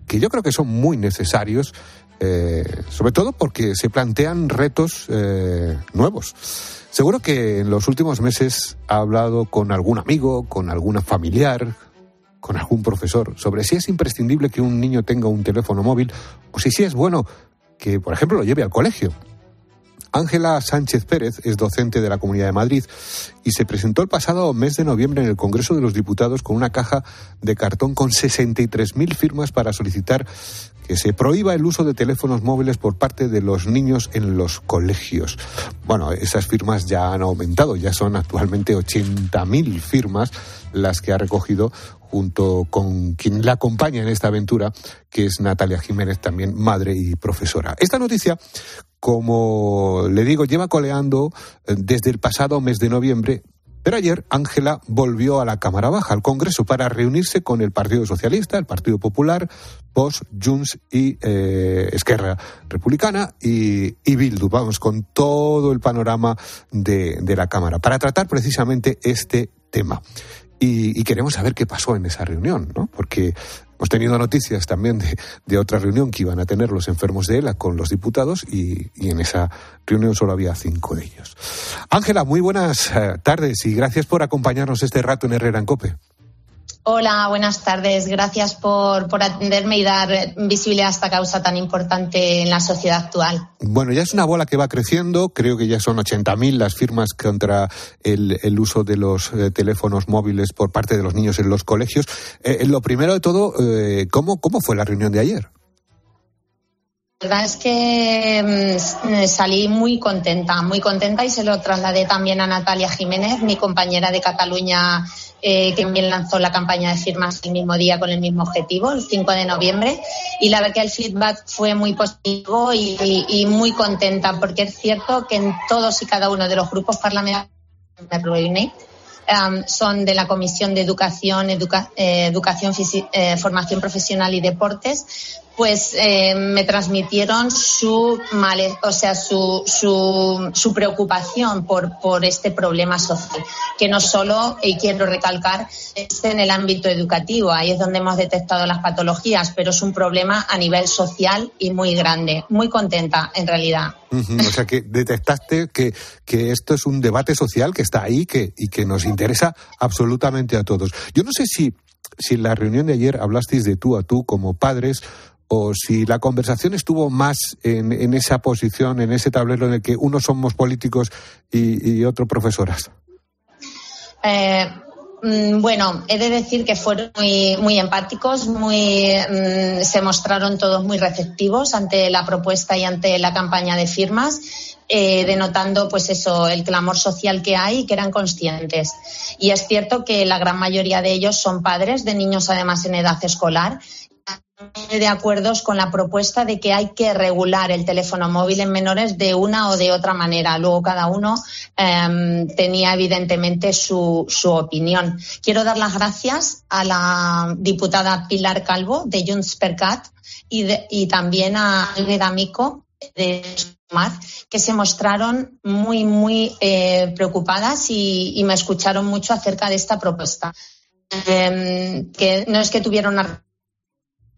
que yo creo que son muy necesarios, eh, sobre todo porque se plantean retos eh, nuevos. Seguro que en los últimos meses ha hablado con algún amigo, con alguna familiar, con algún profesor sobre si es imprescindible que un niño tenga un teléfono móvil o si sí es bueno que, por ejemplo, lo lleve al colegio. Ángela Sánchez Pérez es docente de la Comunidad de Madrid y se presentó el pasado mes de noviembre en el Congreso de los Diputados con una caja de cartón con 63.000 firmas para solicitar que se prohíba el uso de teléfonos móviles por parte de los niños en los colegios. Bueno, esas firmas ya han aumentado, ya son actualmente 80.000 firmas las que ha recogido junto con quien la acompaña en esta aventura, que es Natalia Jiménez, también madre y profesora. Esta noticia, como le digo, lleva coleando eh, desde el pasado mes de noviembre. Pero ayer Ángela volvió a la Cámara Baja, al Congreso, para reunirse con el Partido Socialista, el Partido Popular, POS, Junts y eh, Esquerra Republicana y, Bildu. Vamos, con todo el panorama de la Cámara, para tratar precisamente este tema. Y, queremos saber qué pasó en esa reunión, ¿no? Porque hemos tenido noticias también de, de, otra reunión que iban a tener los enfermos de ELA con los diputados y, y en esa reunión solo había cinco de ellos. Ángela, muy buenas eh, tardes y gracias por acompañarnos este rato en Herrera en Cope. Hola, buenas tardes. Gracias por, por, atenderme y dar visibilidad a esta causa tan importante en la sociedad actual. Bueno, ya es una bola que va creciendo. Creo que ya son 80.000 las firmas contra el, el uso de los eh, teléfonos móviles por parte de los niños en los colegios. Eh, lo primero de todo, eh, ¿cómo, ¿cómo fue la reunión de ayer? La verdad es que mmm, salí muy contenta, muy contenta y se lo trasladé también a Natalia Jiménez, mi compañera de Cataluña eh, que también lanzó la campaña de firmas el mismo día con el mismo objetivo, el 5 de noviembre. Y la verdad que el feedback fue muy positivo y, muy contenta, porque es cierto que en todos y cada uno de los grupos parlamentarios son de la Comisión de Educación, Educa eh, Educación eh, Formación Profesional y Deportes, pues eh, me transmitieron su male, o sea, su, su, su preocupación por, por, este problema social, que no solo, y quiero recalcar, es en el ámbito educativo, ahí es donde hemos detectado las patologías, pero es un problema a nivel social y muy grande. Muy contenta, en realidad. O sea, que detectaste que, que esto es un debate social que está ahí que, y que nos interesa absolutamente a todos. Yo no sé si, si en la reunión de ayer hablasteis de tú a tú como padres o si la conversación estuvo más en, esa posición, en ese tablero en el que unos somos políticos y, y otros profesoras. Eh, bueno, he de decir que fueron muy, empáticos, muy, mmm, se mostraron todos muy receptivos ante la propuesta y ante la campaña de firmas. Eh, denotando pues eso el clamor social que hay y que eran conscientes y es cierto que la gran mayoría de ellos son padres de niños además en edad escolar de acuerdo con la propuesta de que hay que regular el teléfono móvil en menores de una o de otra manera. Luego cada uno eh, tenía evidentemente su, su, opinión. Quiero dar las gracias a la diputada Pilar Calvo de Junts per Cat y, también a Alveda Mico de Sumar, que se mostraron muy, muy eh, preocupadas y, y, me escucharon mucho acerca de esta propuesta. Eh, que no es que tuvieron una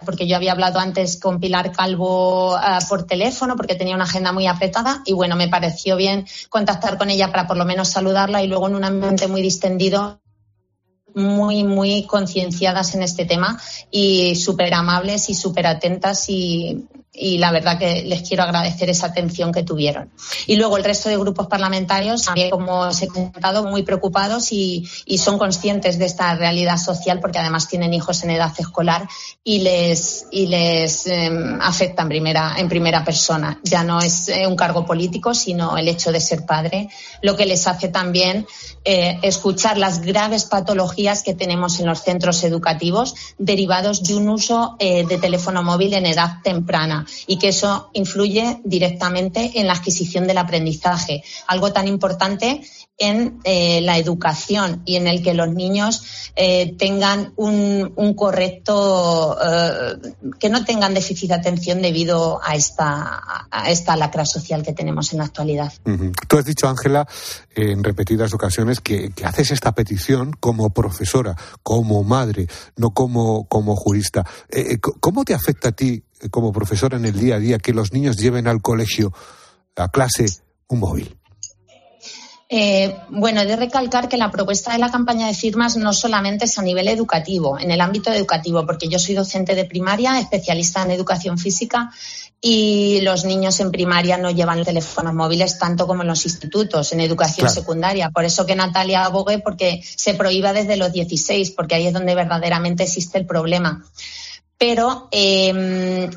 porque yo había hablado antes con Pilar Calvo uh, por teléfono porque tenía una agenda muy apretada y bueno, me pareció bien contactar con ella para por lo menos saludarla y luego en un ambiente muy distendido muy, muy concienciadas en este tema y súper amables y súper atentas y y la verdad que les quiero agradecer esa atención que tuvieron. Y luego el resto de grupos parlamentarios, también como os he comentado, muy preocupados y, son conscientes de esta realidad social porque además tienen hijos en edad escolar y les, y les em, afecta en primera, en primera persona. Ya no es eh, un cargo político, sino el hecho de ser padre, lo que les hace también eh, escuchar las graves patologías que tenemos en los centros educativos derivados de un uso eh, de teléfono móvil en edad temprana y que eso influye directamente en la adquisición del aprendizaje. Algo tan importante en eh, la educación y en el que los niños eh, tengan un, correcto, eh, que no tengan déficit de atención debido a esta, esta lacra social que tenemos en la actualidad. Tú has dicho, Ángela, en repetidas ocasiones que, haces esta petición como profesora, como madre, no como, como jurista. ¿Cómo te afecta a ti como profesora en el día a día que los niños lleven al colegio, a clase, un móvil? Eh, bueno, he de recalcar que la propuesta de la campaña de firmas no solamente es a nivel educativo, en el ámbito educativo, porque yo soy docente de primaria, especialista en educación física y los niños en primaria no llevan teléfonos móviles tanto como en los institutos, en educación secundaria. Por eso que Natalia abogue porque se prohíba desde los 16, porque ahí es donde verdaderamente existe el problema pero em,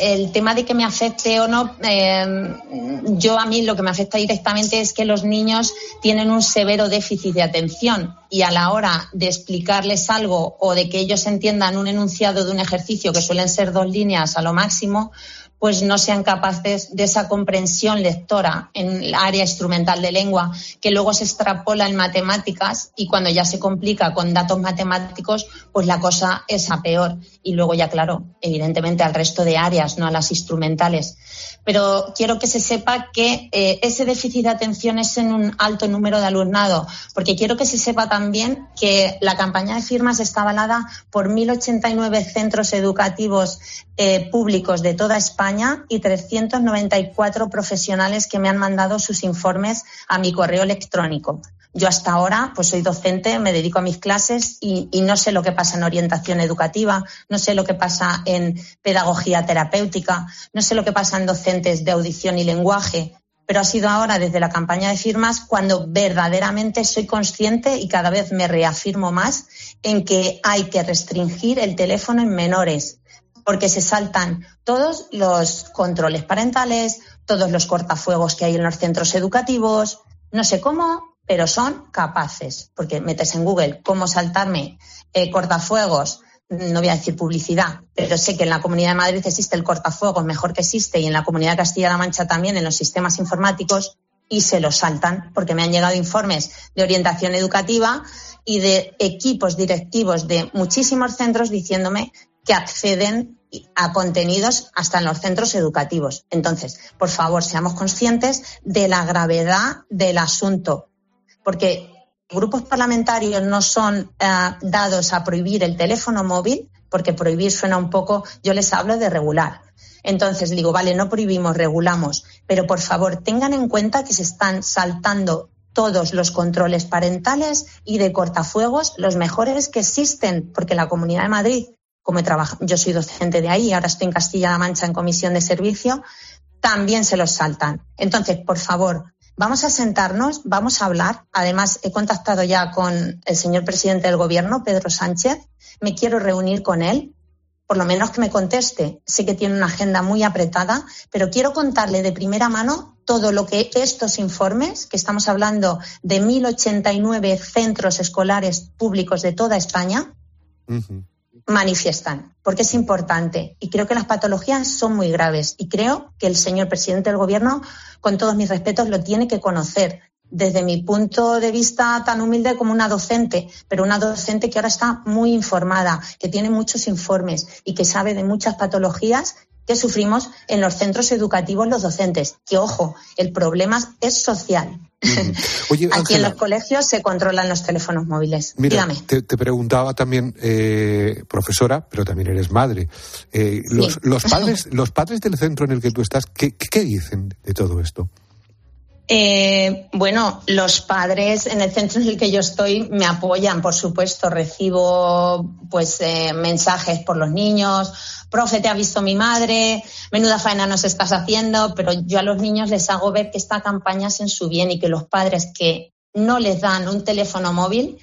el tema de que me afecte o no, em, yo a mí lo que me afecta directamente es que los niños tienen un severo déficit de atención y a la hora de explicarles algo o de que ellos entiendan un enunciado de un ejercicio que suelen ser dos líneas a lo máximo, pues no sean capaces de esa comprensión lectora en el área instrumental de lengua, que luego se extrapola en matemáticas y cuando ya se complica con datos matemáticos, pues la cosa es a peor. Y luego ya, claro, evidentemente al resto de áreas, no a las instrumentales. Pero quiero que se sepa que eh, ese déficit de atención es en un alto número de alumnado, porque quiero que se sepa también que la campaña de firmas está avalada por 1.089 centros educativos eh, públicos de toda España y 394 profesionales que me han mandado sus informes a mi correo electrónico. Yo hasta ahora, pues soy docente, me dedico a mis clases y, no sé lo que pasa en orientación educativa, no sé lo que pasa en pedagogía terapéutica, no sé lo que pasa en docentes de audición y lenguaje, pero ha sido ahora desde la campaña de firmas cuando verdaderamente soy consciente y cada vez me reafirmo más en que hay que restringir el teléfono en menores, porque se saltan todos los controles parentales, todos los cortafuegos que hay en los centros educativos, no sé cómo, pero son capaces, porque metes en Google cómo saltarme eh, cortafuegos, no voy a decir publicidad, pero sé que en la Comunidad de Madrid existe el cortafuegos mejor que existe y en la Comunidad de Castilla-La Mancha también en los sistemas informáticos y se los saltan porque me han llegado informes de orientación educativa y de equipos directivos de muchísimos centros diciéndome que acceden a contenidos hasta en los centros educativos. Entonces, por favor, seamos conscientes de la gravedad del asunto, porque grupos parlamentarios no son eh, dados a prohibir el teléfono móvil, porque prohibir suena un poco, yo les hablo de regular. Entonces digo, vale, no prohibimos, regulamos, pero por favor tengan en cuenta que se están saltando todos los controles parentales y de cortafuegos, los mejores que existen, porque la Comunidad de Madrid como he trabajado, yo soy docente de ahí, ahora estoy en Castilla-La Mancha en comisión de servicio, también se los saltan. Entonces, por favor, vamos a sentarnos, vamos a hablar. Además, he contactado ya con el señor presidente del gobierno, Pedro Sánchez. Me quiero reunir con él, por lo menos que me conteste. Sé que tiene una agenda muy apretada, pero quiero contarle de primera mano todo lo que estos informes, que estamos hablando de 1.089 centros escolares públicos de toda España, manifiestan, porque es importante. Y creo que las patologías son muy graves. Y creo que el señor presidente del Gobierno, con todos mis respetos, lo tiene que conocer. Desde mi punto de vista tan humilde como una docente, pero una docente que ahora está muy informada, que tiene muchos informes y que sabe de muchas patologías que sufrimos en los centros educativos los docentes. Que ojo, el problema es social. [LAUGHS] Aquí en los colegios se controlan los teléfonos móviles. Mira, te, preguntaba también, eh, profesora, pero también eres madre. Eh, los, padres, [LAUGHS] los padres del centro en el que tú estás, ¿qué, dicen de todo esto? Eh, bueno, los padres en el centro en el que yo estoy me apoyan, por supuesto. Recibo pues eh, mensajes por los niños. Profe, te ha visto mi madre. Menuda faena nos estás haciendo. Pero yo a los niños les hago ver que esta campaña es en su bien y que los padres que no les dan un teléfono móvil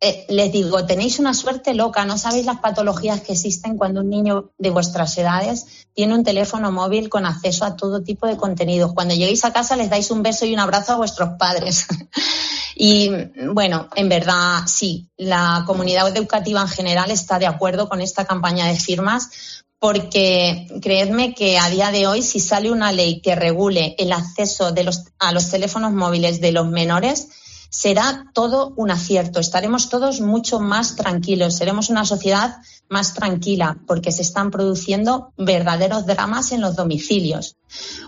eh, les digo, tenéis una suerte loca, no sabéis las patologías que existen cuando un niño de vuestras edades tiene un teléfono móvil con acceso a todo tipo de contenidos. Cuando lleguéis a casa les dais un beso y un abrazo a vuestros padres. [LAUGHS] y bueno, en verdad sí, la comunidad educativa en general está de acuerdo con esta campaña de firmas porque creedme que a día de hoy si sale una ley que regule el acceso a los teléfonos móviles de los menores, será todo un acierto. Estaremos todos mucho más tranquilos, seremos una sociedad más tranquila porque se están produciendo verdaderos dramas en los domicilios.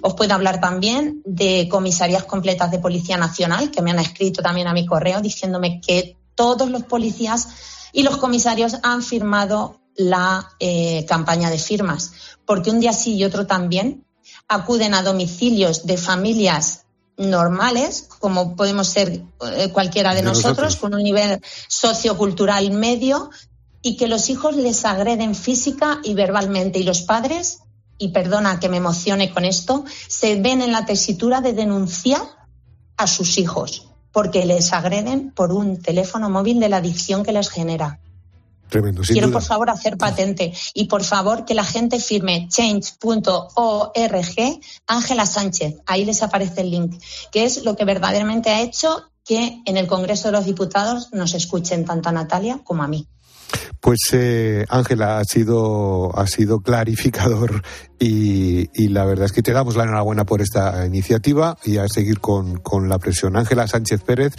Os puedo hablar también de comisarías completas de Policía Nacional que me han escrito también a mi correo diciéndome que todos los policías y los comisarios han firmado la eh, campaña de firmas, porque un día sí y otro también acuden a domicilios de familias normales, como podemos ser eh, cualquiera de, nosotros, con un nivel sociocultural medio, y que los hijos les agreden física y verbalmente. Y los padres, y perdona que me emocione con esto, se ven en la tesitura de denunciar a sus hijos, porque les agreden por un teléfono móvil de la adicción que les genera. Quiero, por favor, hacer patente y, por favor, que la gente firme change.org Ángela Sánchez. Ahí les aparece el link, que es lo que verdaderamente ha hecho que en el Congreso de los Diputados nos escuchen tanto a Natalia como a mí. Pues eh, Ángela, ha sido, ha sido clarificador y, y, la verdad es que te damos la enhorabuena por esta iniciativa y a seguir con, con la presión. Ángela Sánchez Pérez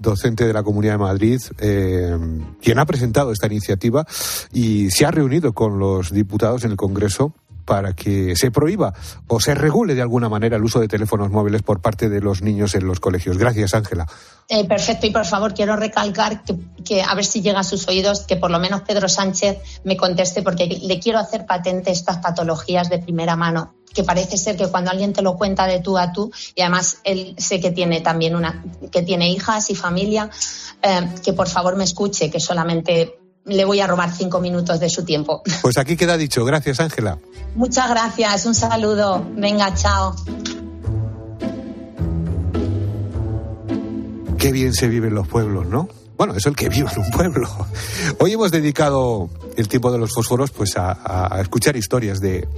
docente de la Comunidad de Madrid, eh, quien ha presentado esta iniciativa y se ha reunido con los diputados en el Congreso para que se prohíba o se regule de alguna manera el uso de teléfonos móviles por parte de los niños en los colegios. Gracias, Ángela. Eh, perfecto, y por favor quiero recalcar que, a ver si llega a sus oídos que por lo menos Pedro Sánchez me conteste porque le quiero hacer patente estas patologías de primera mano que parece ser que cuando alguien te lo cuenta de tú a tú y además él sé que tiene también una que tiene hijas y familia eh, que por favor me escuche que solamente le voy a robar cinco minutos de su tiempo. [LAUGHS] Pues aquí queda dicho. Gracias, Ángela. Muchas gracias. Un saludo. Venga, chao. Qué bien se vive en los pueblos, ¿no? Bueno, es el que vive en un pueblo. [LAUGHS] Hoy hemos dedicado el tiempo de los fósforos pues a escuchar historias de,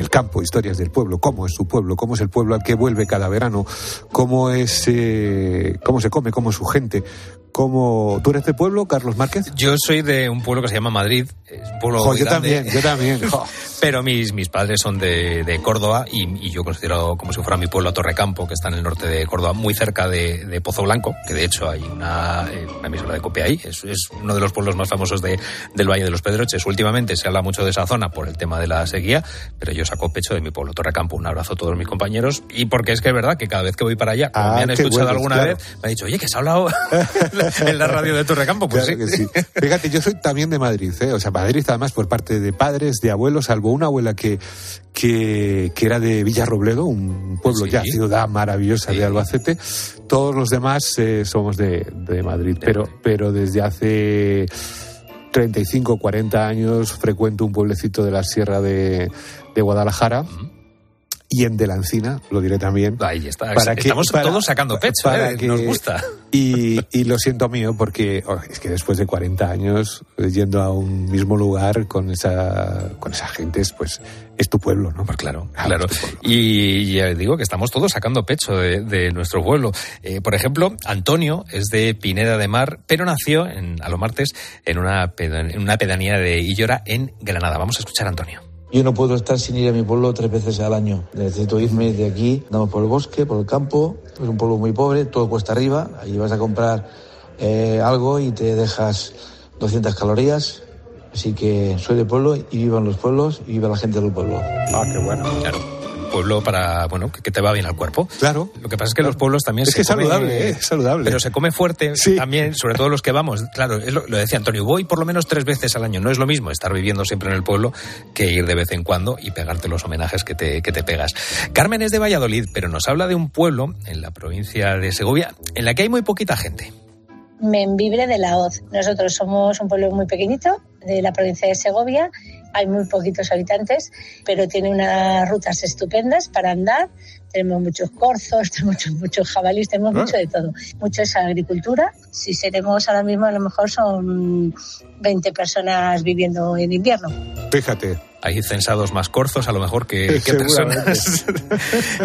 el campo, historias del pueblo, cómo es su pueblo, cómo es el pueblo al que vuelve cada verano, cómo es, eh, cómo se come, cómo es su gente, cómo... ¿Tú eres de pueblo, Carlos Márquez? Yo soy de un pueblo que se llama Madrid, es un pueblo Yo también, yo también. [LAUGHS] Pero mis, mis padres son de, de Córdoba y, yo considero como si fuera mi pueblo Torrecampo, que está en el norte de Córdoba, muy cerca de, de Pozo Blanco, que de hecho hay una, eh, una emisora de copia ahí. Es, es, uno de los pueblos más famosos de, del Valle de los Pedroches. Últimamente se habla mucho de esa zona por el tema de la sequía, pero yo saco pecho de mi pueblo Torrecampo. Un abrazo a todos mis compañeros y porque es que es verdad que cada vez que voy para allá, como me ah, han escuchado alguna vez, me han dicho, oye, que se ha hablado [LAUGHS] [LAUGHS] en la radio de Torrecampo. Pues sí. sí. Fíjate, yo soy también de Madrid, ¿eh? o sea, Madrid además por parte de padres, de abuelos, salvo una abuela que que, era de Villarrobledo, un pueblo ya, ciudad maravillosa de Albacete. Todos los demás eh, somos de, Madrid, pero, pero desde hace 35, 40 años frecuento un pueblecito de la sierra de, Guadalajara y en De la Encina, lo diré también. Ahí está. Para que, Estamos todos sacando pecho, para ¿eh? que, nos gusta. Y, y, lo siento mío porque oh, es que después de 40 años eh, yendo a un mismo lugar con esa con esa gente, pues es tu pueblo, ¿no? Pues claro, claro. Y ya digo que estamos todos sacando pecho de, nuestro pueblo. Eh, por ejemplo, Antonio es de Pineda de Mar, pero nació en, a los martes en una, en una pedanía de Illora en Granada. Vamos a escuchar a Antonio. Yo no puedo estar sin ir a mi pueblo tres veces al año. Necesito irme de aquí, andamos por el bosque, por el campo. Es un pueblo muy pobre, todo cuesta arriba. Ahí vas a comprar eh, algo y te dejas 200 calorías. Así que soy de pueblo y vivo en los pueblos y viva la gente del pueblo. Ah, qué bueno. Pueblo para, bueno, que, te va bien al cuerpo. Claro. Lo que pasa es que los pueblos también es se que saludable, ¿eh? saludable. Pero se come fuerte también, sobre todo los que vamos. Claro, lo, decía Antonio, voy por lo menos tres veces al año. No es lo mismo estar viviendo siempre en el pueblo que ir de vez en cuando y pegarte los homenajes que te, que te pegas. Carmen es de Valladolid, pero nos habla de un pueblo en la provincia de Segovia en la que hay muy poquita gente. Membibre de la Hoz. Nosotros somos un pueblo muy pequeñito de la provincia de Segovia. Hay muy poquitos habitantes, pero tiene unas rutas estupendas para andar. Tenemos muchos corzos, [LAUGHS] tenemos muchos, muchos jabalíes, tenemos mucho de todo. Mucho es agricultura. Si seremos ahora mismo, a lo mejor son 20 personas viviendo en invierno. Fíjate, hay censados más corzos a lo mejor que, personas. [LAUGHS]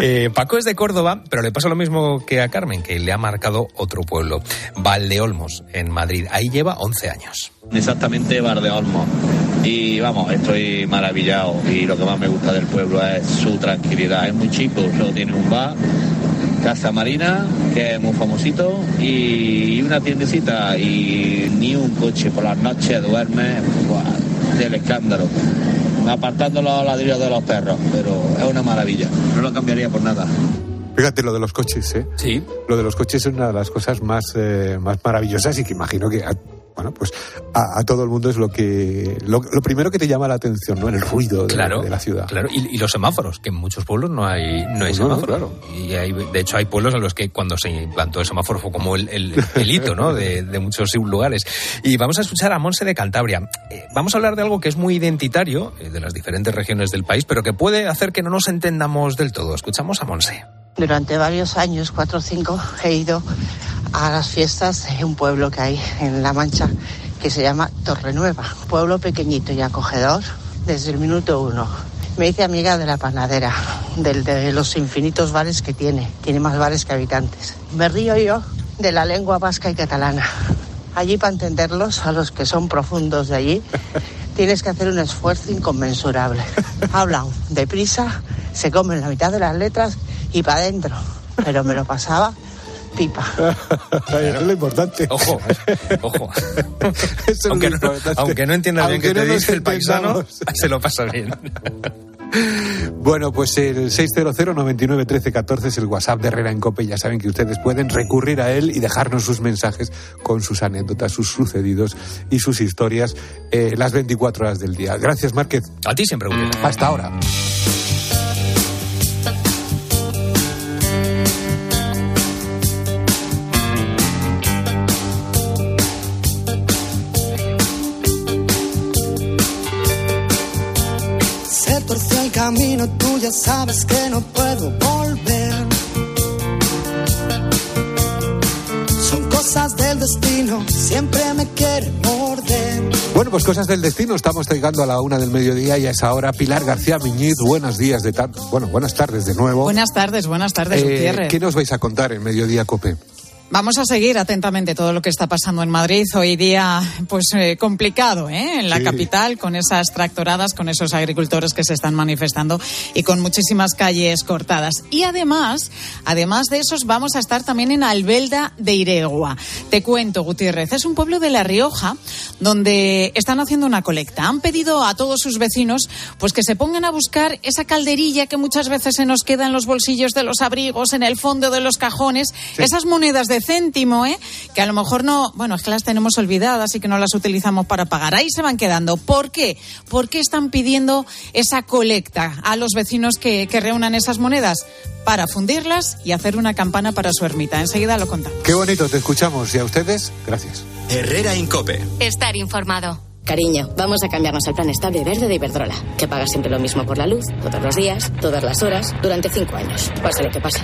Eh, Paco es de Córdoba, pero le pasa lo mismo que a Carmen, que le ha marcado otro pueblo, Valdeolmos, en Madrid. Ahí lleva 11 años. Exactamente Valdeolmos. Y vamos, estoy maravillado y lo que más me gusta del pueblo es su tranquilidad. Es muy chico, solo tiene un bar Casa Marina, que es muy famosito, y una tiendecita y ni un coche por las noches duerme del escándalo apartando los ladrillos de los perros, pero es una maravilla, no lo cambiaría por nada. Fíjate lo de los coches, ¿eh? Sí. Lo de los coches es una de las cosas más, eh, más maravillosas y que imagino que bueno, pues a, todo el mundo es lo que lo, primero que te llama la atención, ¿no? El ruido de, la ciudad. Claro, y, los semáforos, que en muchos pueblos no hay no hay semáforos. Y hay, de hecho hay pueblos en los que cuando se implantó el semáforo fue como el, el, hito, ¿no? De, de, muchos lugares. Y vamos a escuchar a Monse de Cantabria. Eh, vamos a hablar de algo que es muy identitario eh, de las diferentes regiones del país, pero que puede hacer que no nos entendamos del todo. Escuchamos a Monse. Durante varios años, cuatro o cinco, he ido a las fiestas de un pueblo que hay en La Mancha que se llama Torrenueva. Pueblo pequeñito y acogedor desde el minuto uno. Me hice amiga de la panadera, de los infinitos bares que tiene. Tiene más bares que habitantes. Me río yo de la lengua vasca y catalana. Allí para entenderlos, a los que son profundos de allí, [LAUGHS] tienes que hacer un esfuerzo inconmensurable. Hablan deprisa, se comen la mitad de las letras y para adentro. Pero me lo pasaba pipa. [LAUGHS] Eso es lo importante. Ojo, ojo. [LAUGHS] aunque, no, aunque, no, entiendas bien qué te dice el paisano, [LAUGHS] se lo pasa bien. Bueno, pues el 600 99 13 14 es el WhatsApp de Herrera en Cope. Ya saben que ustedes pueden recurrir a él y dejarnos sus mensajes con sus anécdotas, sus sucedidos y sus historias eh, las 24 horas del día. Gracias, Márquez. A ti siempre, Hasta ahora. Camino, tú ya sabes que no puedo volver. Son cosas del destino, siempre me quiere morder. Bueno, pues cosas del destino. Estamos llegando a la una del mediodía y a esa hora. Pilar García Miñiz, buenos días de tarde. Bueno, buenas tardes de nuevo. Buenas tardes, buenas tardes, eh, ¿Qué nos vais a contar en Mediodía Cope? Vamos a seguir atentamente todo lo que está pasando en Madrid. Hoy día, pues eh, complicado, ¿eh? En la capital, con esas tractoradas, con esos agricultores que se están manifestando y con muchísimas calles cortadas. Y además, además de esos, vamos a estar también en Albelda de Iregua. Te cuento, Gutiérrez, es un pueblo de La Rioja donde están haciendo una colecta. Han pedido a todos sus vecinos, pues que se pongan a buscar esa calderilla que muchas veces se nos queda en los bolsillos de los abrigos, en el fondo de los cajones, esas monedas de céntimo, ¿eh? que a lo mejor no, bueno, es que las tenemos olvidadas y que no las utilizamos para pagar. Ahí se van quedando. ¿Por qué? ¿Por qué están pidiendo esa colecta a los vecinos que, que reúnan esas monedas? Para fundirlas y hacer una campana para su ermita. Enseguida lo contamos. Qué bonito, te escuchamos. Y a ustedes, gracias. Herrera Incope. Estar informado. Cariño, vamos a cambiarnos al plan estable verde de Iberdrola, que paga siempre lo mismo por la luz, todos los días, todas las horas, durante cinco años. Pase lo que pase.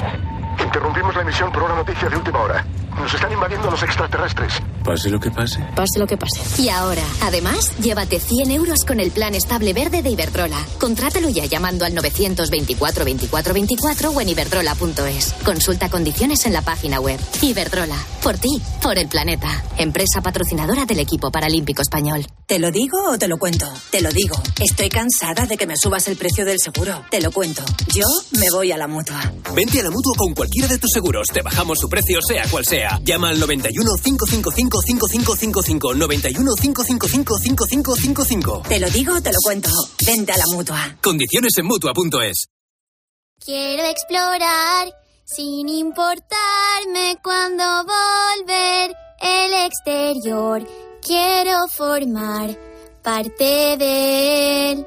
Interrumpimos la emisión por una noticia de última hora. Nos están invadiendo los extraterrestres. Pase lo que pase. Pase lo que pase. Y ahora, además, llévate 100 euros con el plan estable verde de Iberdrola. Contrátalo ya llamando al 924 24 24 o en iberdrola.es. Consulta condiciones en la página web. Iberdrola. Por ti, por el planeta. Empresa patrocinadora del equipo paralímpico español. ¿Te lo digo o te lo cuento? Te lo digo. Estoy cansada de que me subas el precio del seguro. Te lo cuento. Yo me voy a la mutua. Vente a la mutua con cualquiera de tus seguros. Te bajamos su precio, sea cual sea. Llama al 91 555 5555. 91 555 5555. Te lo digo o te lo cuento. Vente a la mutua. Condiciones en mutua.es. Quiero explorar sin importarme cuando volver el exterior. Quiero formar parte de él.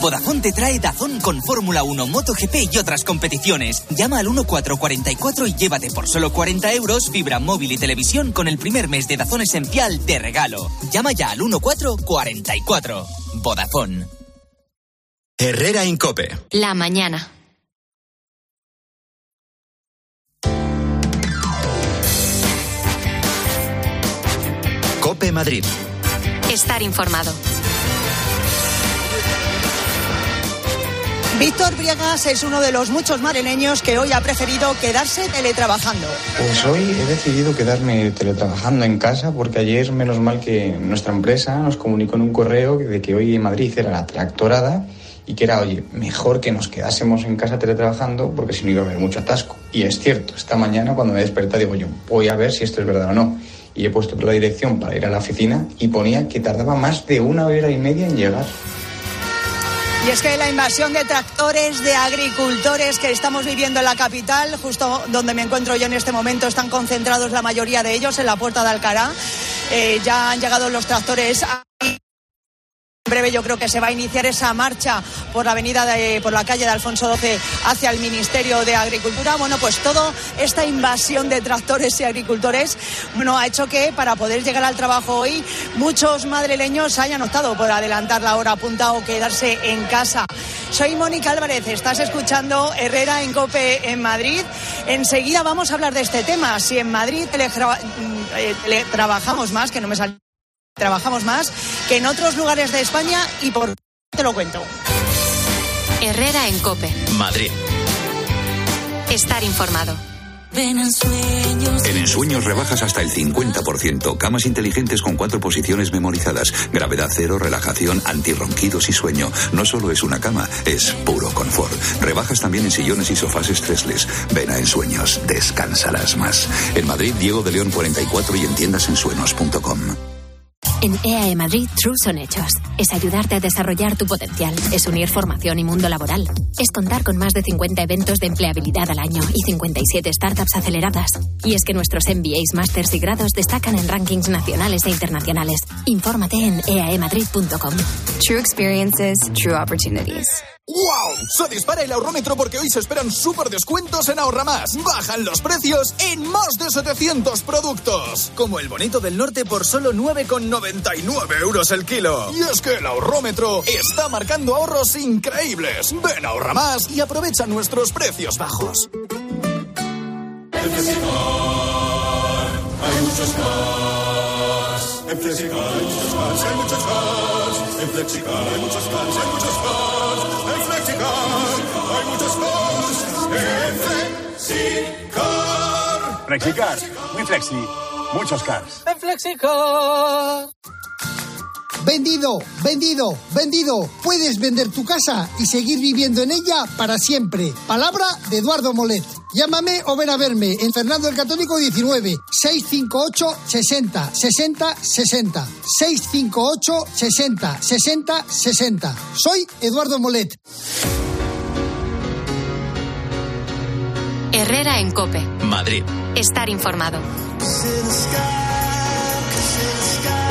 Vodafone te trae Dazón con Fórmula 1, MotoGP y otras competiciones. Llama al 1444 y llévate por solo 40 euros fibra móvil y televisión con el primer mes de Dazón Esencial de regalo. Llama ya al 1444. Vodafone. Herrera Incope. La mañana. Cope Madrid. Estar informado. Víctor Briegas es uno de los muchos madrileños que hoy ha preferido quedarse teletrabajando. Pues hoy he decidido quedarme teletrabajando en casa porque ayer, menos mal que nuestra empresa nos comunicó en un correo de que hoy en Madrid era la tractorada y que era, oye, mejor que nos quedásemos en casa teletrabajando porque si no iba a haber mucho atasco. Y es cierto, esta mañana cuando me desperté digo yo, voy a ver si esto es verdad o no. Y he puesto la dirección para ir a la oficina y ponía que tardaba más de una hora y media en llegar. Y es que la invasión de tractores, de agricultores que estamos viviendo en la capital, justo donde me encuentro yo en este momento, están concentrados la mayoría de ellos en la puerta de Alcará. Eh, ya han llegado los tractores. Breve yo creo que se va a iniciar esa marcha por la avenida de, por la calle de Alfonso XII hacia el Ministerio de Agricultura. Bueno, pues toda esta invasión de tractores y agricultores bueno, ha hecho que para poder llegar al trabajo hoy muchos madrileños hayan optado por adelantar la hora punta o quedarse en casa. Soy Mónica Álvarez, estás escuchando Herrera en Cope en Madrid. Enseguida vamos a hablar de este tema. Si en Madrid trabajamos más, que no me sale trabajamos más que en otros lugares de España y por te lo cuento. Herrera en Cope. Madrid. Estar informado. En ensueños rebajas hasta el 50%. Camas inteligentes con cuatro posiciones memorizadas. Gravedad cero, relajación, antirronquidos y sueño. No solo es una cama, es puro confort. Rebajas también en sillones y sofás estresless. Ven a Ensueños, descansarás más. En Madrid, Diego de León 44 y en tiendasensuenos.com. En EAE Madrid, True son hechos. Es ayudarte a desarrollar tu potencial. Es unir formación y mundo laboral. Es contar con más de 50 eventos de empleabilidad al año y 57 startups aceleradas. Y es que nuestros MBAs, másters y grados destacan en rankings nacionales e internacionales. Infórmate en eaemadrid.com. True experiences, true opportunities. ¡Wow! Se dispara el ahorrómetro porque hoy se esperan súper descuentos en Ahorra Más. Bajan los precios en más de 700 productos. Como el bonito del norte por solo 9,99 euros el kilo. Y es que el ahorrómetro está marcando ahorros increíbles. Ven a Ahorra Más y aprovecha nuestros precios bajos. En Flexicar hay muchos más. En Flexicar hay muchos más, hay muchos más. En Flexicar hay muchos más, hay muchos más. En Flexicar hay muchos más. En Flexicar. Flexicar, muy flexi, muchos cars. En Flexicar. Vendido, vendido, vendido. Puedes vender tu casa y seguir viviendo en ella para siempre. Palabra de Eduardo Molet. Llámame o ven a verme en Fernando el Católico 19 658 60 60 60 658 60 60 60. Soy Eduardo Molet. Herrera en Cope. Madrid. Estar informado.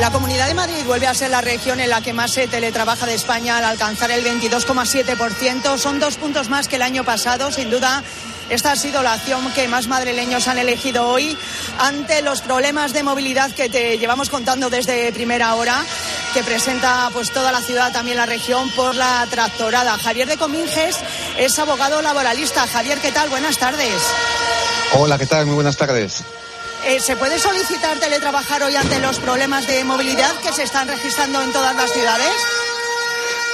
La Comunidad de Madrid vuelve a ser la región en la que más se teletrabaja de España al alcanzar el 22,7%. Son dos puntos más que el año pasado. Sin duda, esta ha sido la acción que más madrileños han elegido hoy ante los problemas de movilidad que te llevamos contando desde primera hora, que presenta pues toda la ciudad, también la región, por la tractorada. Javier de Cominges es abogado laboralista. Javier, ¿qué tal? Buenas tardes. Hola, ¿qué tal? Muy buenas tardes. Eh, ¿Se puede solicitar teletrabajar hoy ante los problemas de movilidad que se están registrando en todas las ciudades?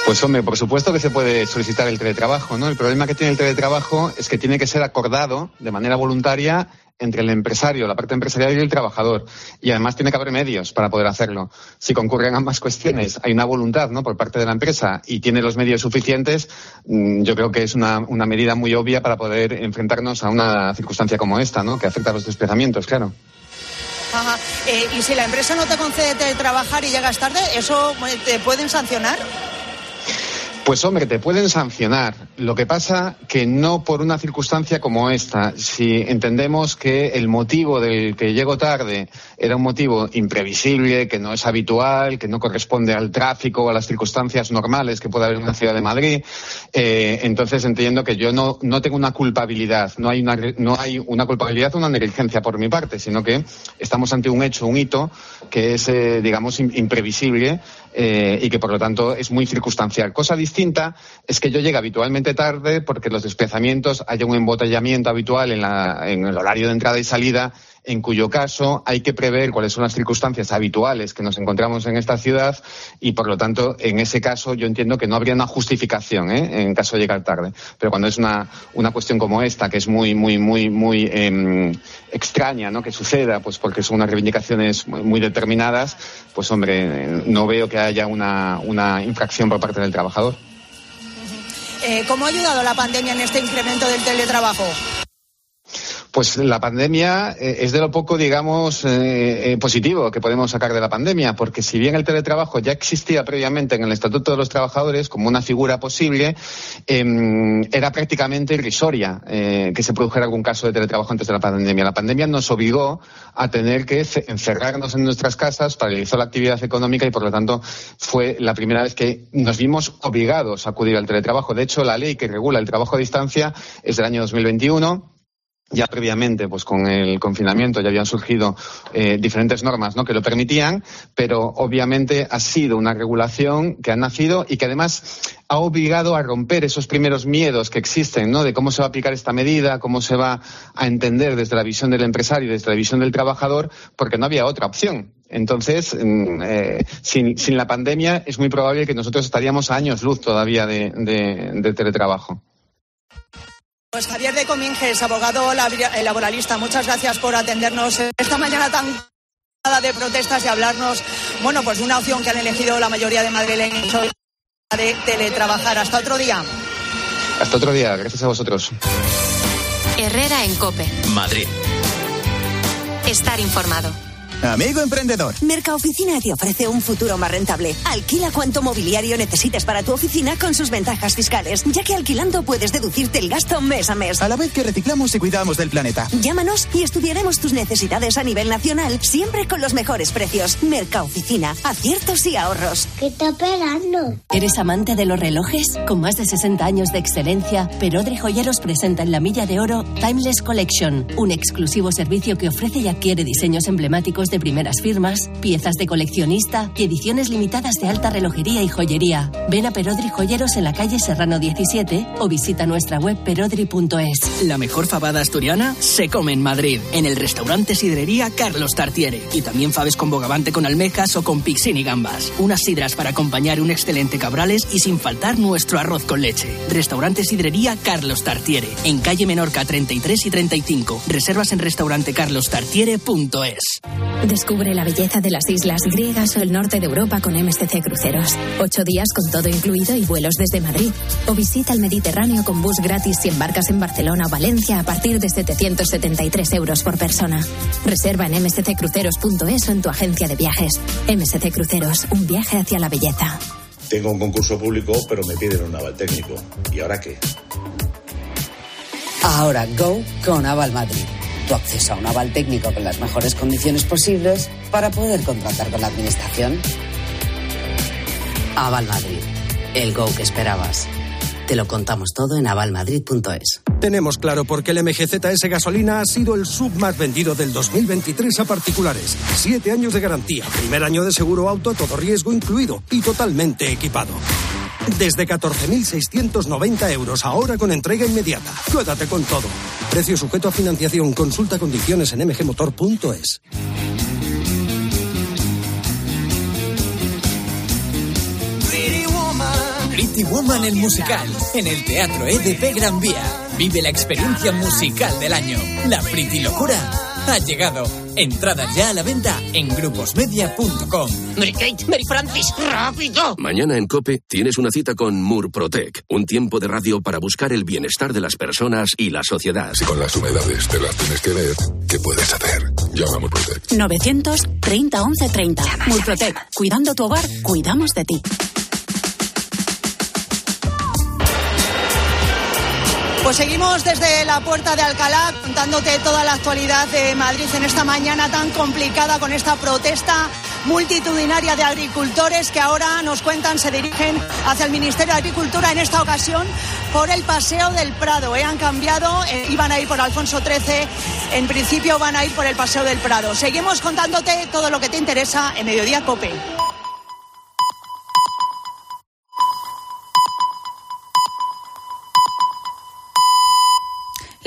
Pues hombre, por supuesto que se puede solicitar el teletrabajo, ¿no? El problema que tiene el teletrabajo es que tiene que ser acordado de manera voluntaria entre el empresario, la parte empresarial y el trabajador. Y además tiene que haber medios para poder hacerlo. Si concurren ambas [LAUGHS] cuestiones, hay una voluntad ¿no? por parte de la empresa y tiene los medios suficientes, mm, yo creo que es una, medida muy obvia para poder enfrentarnos a una circunstancia como esta, ¿no? que afecta a los desplazamientos, claro. Ajá. Eh, y si la empresa no te concede trabajar y llegas tarde, ¿eso eh, te pueden sancionar? Pues hombre, te pueden sancionar. Lo que pasa que no por una circunstancia como esta. Si entendemos que el motivo del que llego tarde era un motivo imprevisible, que no es habitual, que no corresponde al tráfico o a las circunstancias normales que puede haber en una ciudad de Madrid, eh, entonces entiendo que yo no, no tengo una culpabilidad, no hay una, no hay una culpabilidad o una negligencia por mi parte, sino que estamos ante un hecho, un hito que es, eh, digamos, imprevisible eh, y que por lo tanto es muy circunstancial. Cosa distinta es que yo llegue habitualmente tarde porque los desplazamientos haya un embotellamiento habitual en, la, en el horario de entrada y salida en cuyo caso hay que prever cuáles son las circunstancias habituales que nos encontramos en esta ciudad y, por lo tanto, en ese caso yo entiendo que no habría una justificación ¿eh? en caso de llegar tarde. Pero cuando es una, una cuestión como esta, que es muy, muy, muy, muy eh, extraña ¿no? que suceda, pues porque son unas reivindicaciones muy determinadas, pues, hombre, no veo que haya una, una infracción por parte del trabajador. Eh, ¿Cómo ha ayudado la pandemia en este incremento del teletrabajo? Pues la pandemia eh, es de lo poco, digamos, eh, eh, positivo que podemos sacar de la pandemia, porque si bien el teletrabajo ya existía previamente en el Estatuto de los Trabajadores como una figura posible, em, era prácticamente irrisoria que se produjera algún caso de teletrabajo antes de la pandemia. La pandemia nos obligó a tener que encerrarnos en nuestras casas, paralizó la actividad económica y, por lo tanto, fue la primera vez que nos vimos obligados a acudir al teletrabajo. De hecho, la ley que regula el trabajo a distancia es del año 2021 ya previamente, pues con el confinamiento ya habían surgido eh, diferentes normas ¿no? que lo permitían, pero obviamente ha sido una regulación que ha nacido y que además ha obligado a romper esos primeros miedos que existen, ¿no? De cómo se va a aplicar esta medida, cómo se va a entender desde la visión del empresario y desde la visión del trabajador, porque no había otra opción. Entonces, mm, eh, sin, sin, la pandemia es muy probable que nosotros estaríamos a años luz todavía de, teletrabajo. Pues Javier de Cominges, abogado eh, laboralista, muchas gracias por atendernos esta mañana tan de protestas y hablarnos, bueno, pues de una opción que han elegido la mayoría de madrileños de teletrabajar. Hasta otro día. Hasta otro día, gracias a vosotros. Herrera en Cope. Madrid. Estar informado. Amigo emprendedor. Mercaoficina te ofrece un futuro más rentable. Alquila cuanto mobiliario necesites para tu oficina con sus ventajas fiscales, ya que alquilando puedes deducirte el gasto mes a mes. A la vez que reciclamos y cuidamos del planeta. Llámanos y estudiaremos tus necesidades a nivel nacional, siempre con los mejores precios. Mercaoficina, aciertos y ahorros. ¿Qué está esperando? ¿Eres amante de los relojes? Con más de 60 años de excelencia, Perodri Joyeros presenta en la Milla de Oro Timeless Collection, un exclusivo servicio que ofrece y adquiere diseños emblemáticos de primeras firmas, piezas de coleccionista y ediciones limitadas de alta relojería y joyería. Ven a Perodri Joyeros en la calle Serrano 17 o visita nuestra web perodri.es. La mejor fabada asturiana se come en Madrid, en el restaurante Sidrería Carlos Tartiere. Y también faves con bogavante con almejas o con pixín y gambas. Unas sidras para acompañar un excelente cabrales y sin faltar nuestro arroz con leche. Restaurante Sidrería Carlos Tartiere, en calle Menorca 33 y 35. Reservas en restaurantecarlostartiere.es. Descubre la belleza de las islas griegas o el norte de Europa con MSC Cruceros. Ocho días con todo incluido y vuelos desde Madrid. O visita el Mediterráneo con bus gratis si embarcas en Barcelona o Valencia a partir de 773 euros por persona. Reserva en msccruceros.es o en tu agencia de viajes. MSC Cruceros, un viaje hacia la belleza. Tengo un concurso público, pero me piden un naval técnico. ¿Y ahora qué? Ahora Go con Aval Madrid tu acceso a un aval técnico con las mejores condiciones posibles para poder contratar con la administración. Aval Madrid, el go que esperabas. Te lo contamos todo en avalmadrid.es. Tenemos claro por qué el MGZS gasolina ha sido el sub más vendido del 2023 a particulares. Siete años de garantía, primer año de seguro auto, todo riesgo incluido y totalmente equipado. Desde 14.690 euros ahora con entrega inmediata. Quédate con todo. Precio sujeto a financiación. Consulta condiciones en mgmotor.es. Pretty Woman el musical en el Teatro EDP Gran Vía. Vive la experiencia musical del año. La Friki Locura ha llegado. Entradas ya a la venta en gruposmedia.com. Mary Kate, Mary Francis, rápido. Mañana en COPE tienes una cita con Murprotec, un tiempo de radio para buscar el bienestar de las personas y la sociedad. Si con las humedades te las tienes que ver, ¿qué puedes hacer? Llama a Murprotec. 930 11 30. Murprotec. Cuidando tu hogar, cuidamos de ti. Pues seguimos desde la puerta de Alcalá contándote toda la actualidad de Madrid en esta mañana tan complicada con esta protesta multitudinaria de agricultores que ahora nos cuentan se dirigen hacia el Ministerio de Agricultura en esta ocasión por el Paseo del Prado. ¿eh? Han cambiado, eh, iban a ir por Alfonso XIII, en principio van a ir por el Paseo del Prado. Seguimos contándote todo lo que te interesa en Mediodía Cope.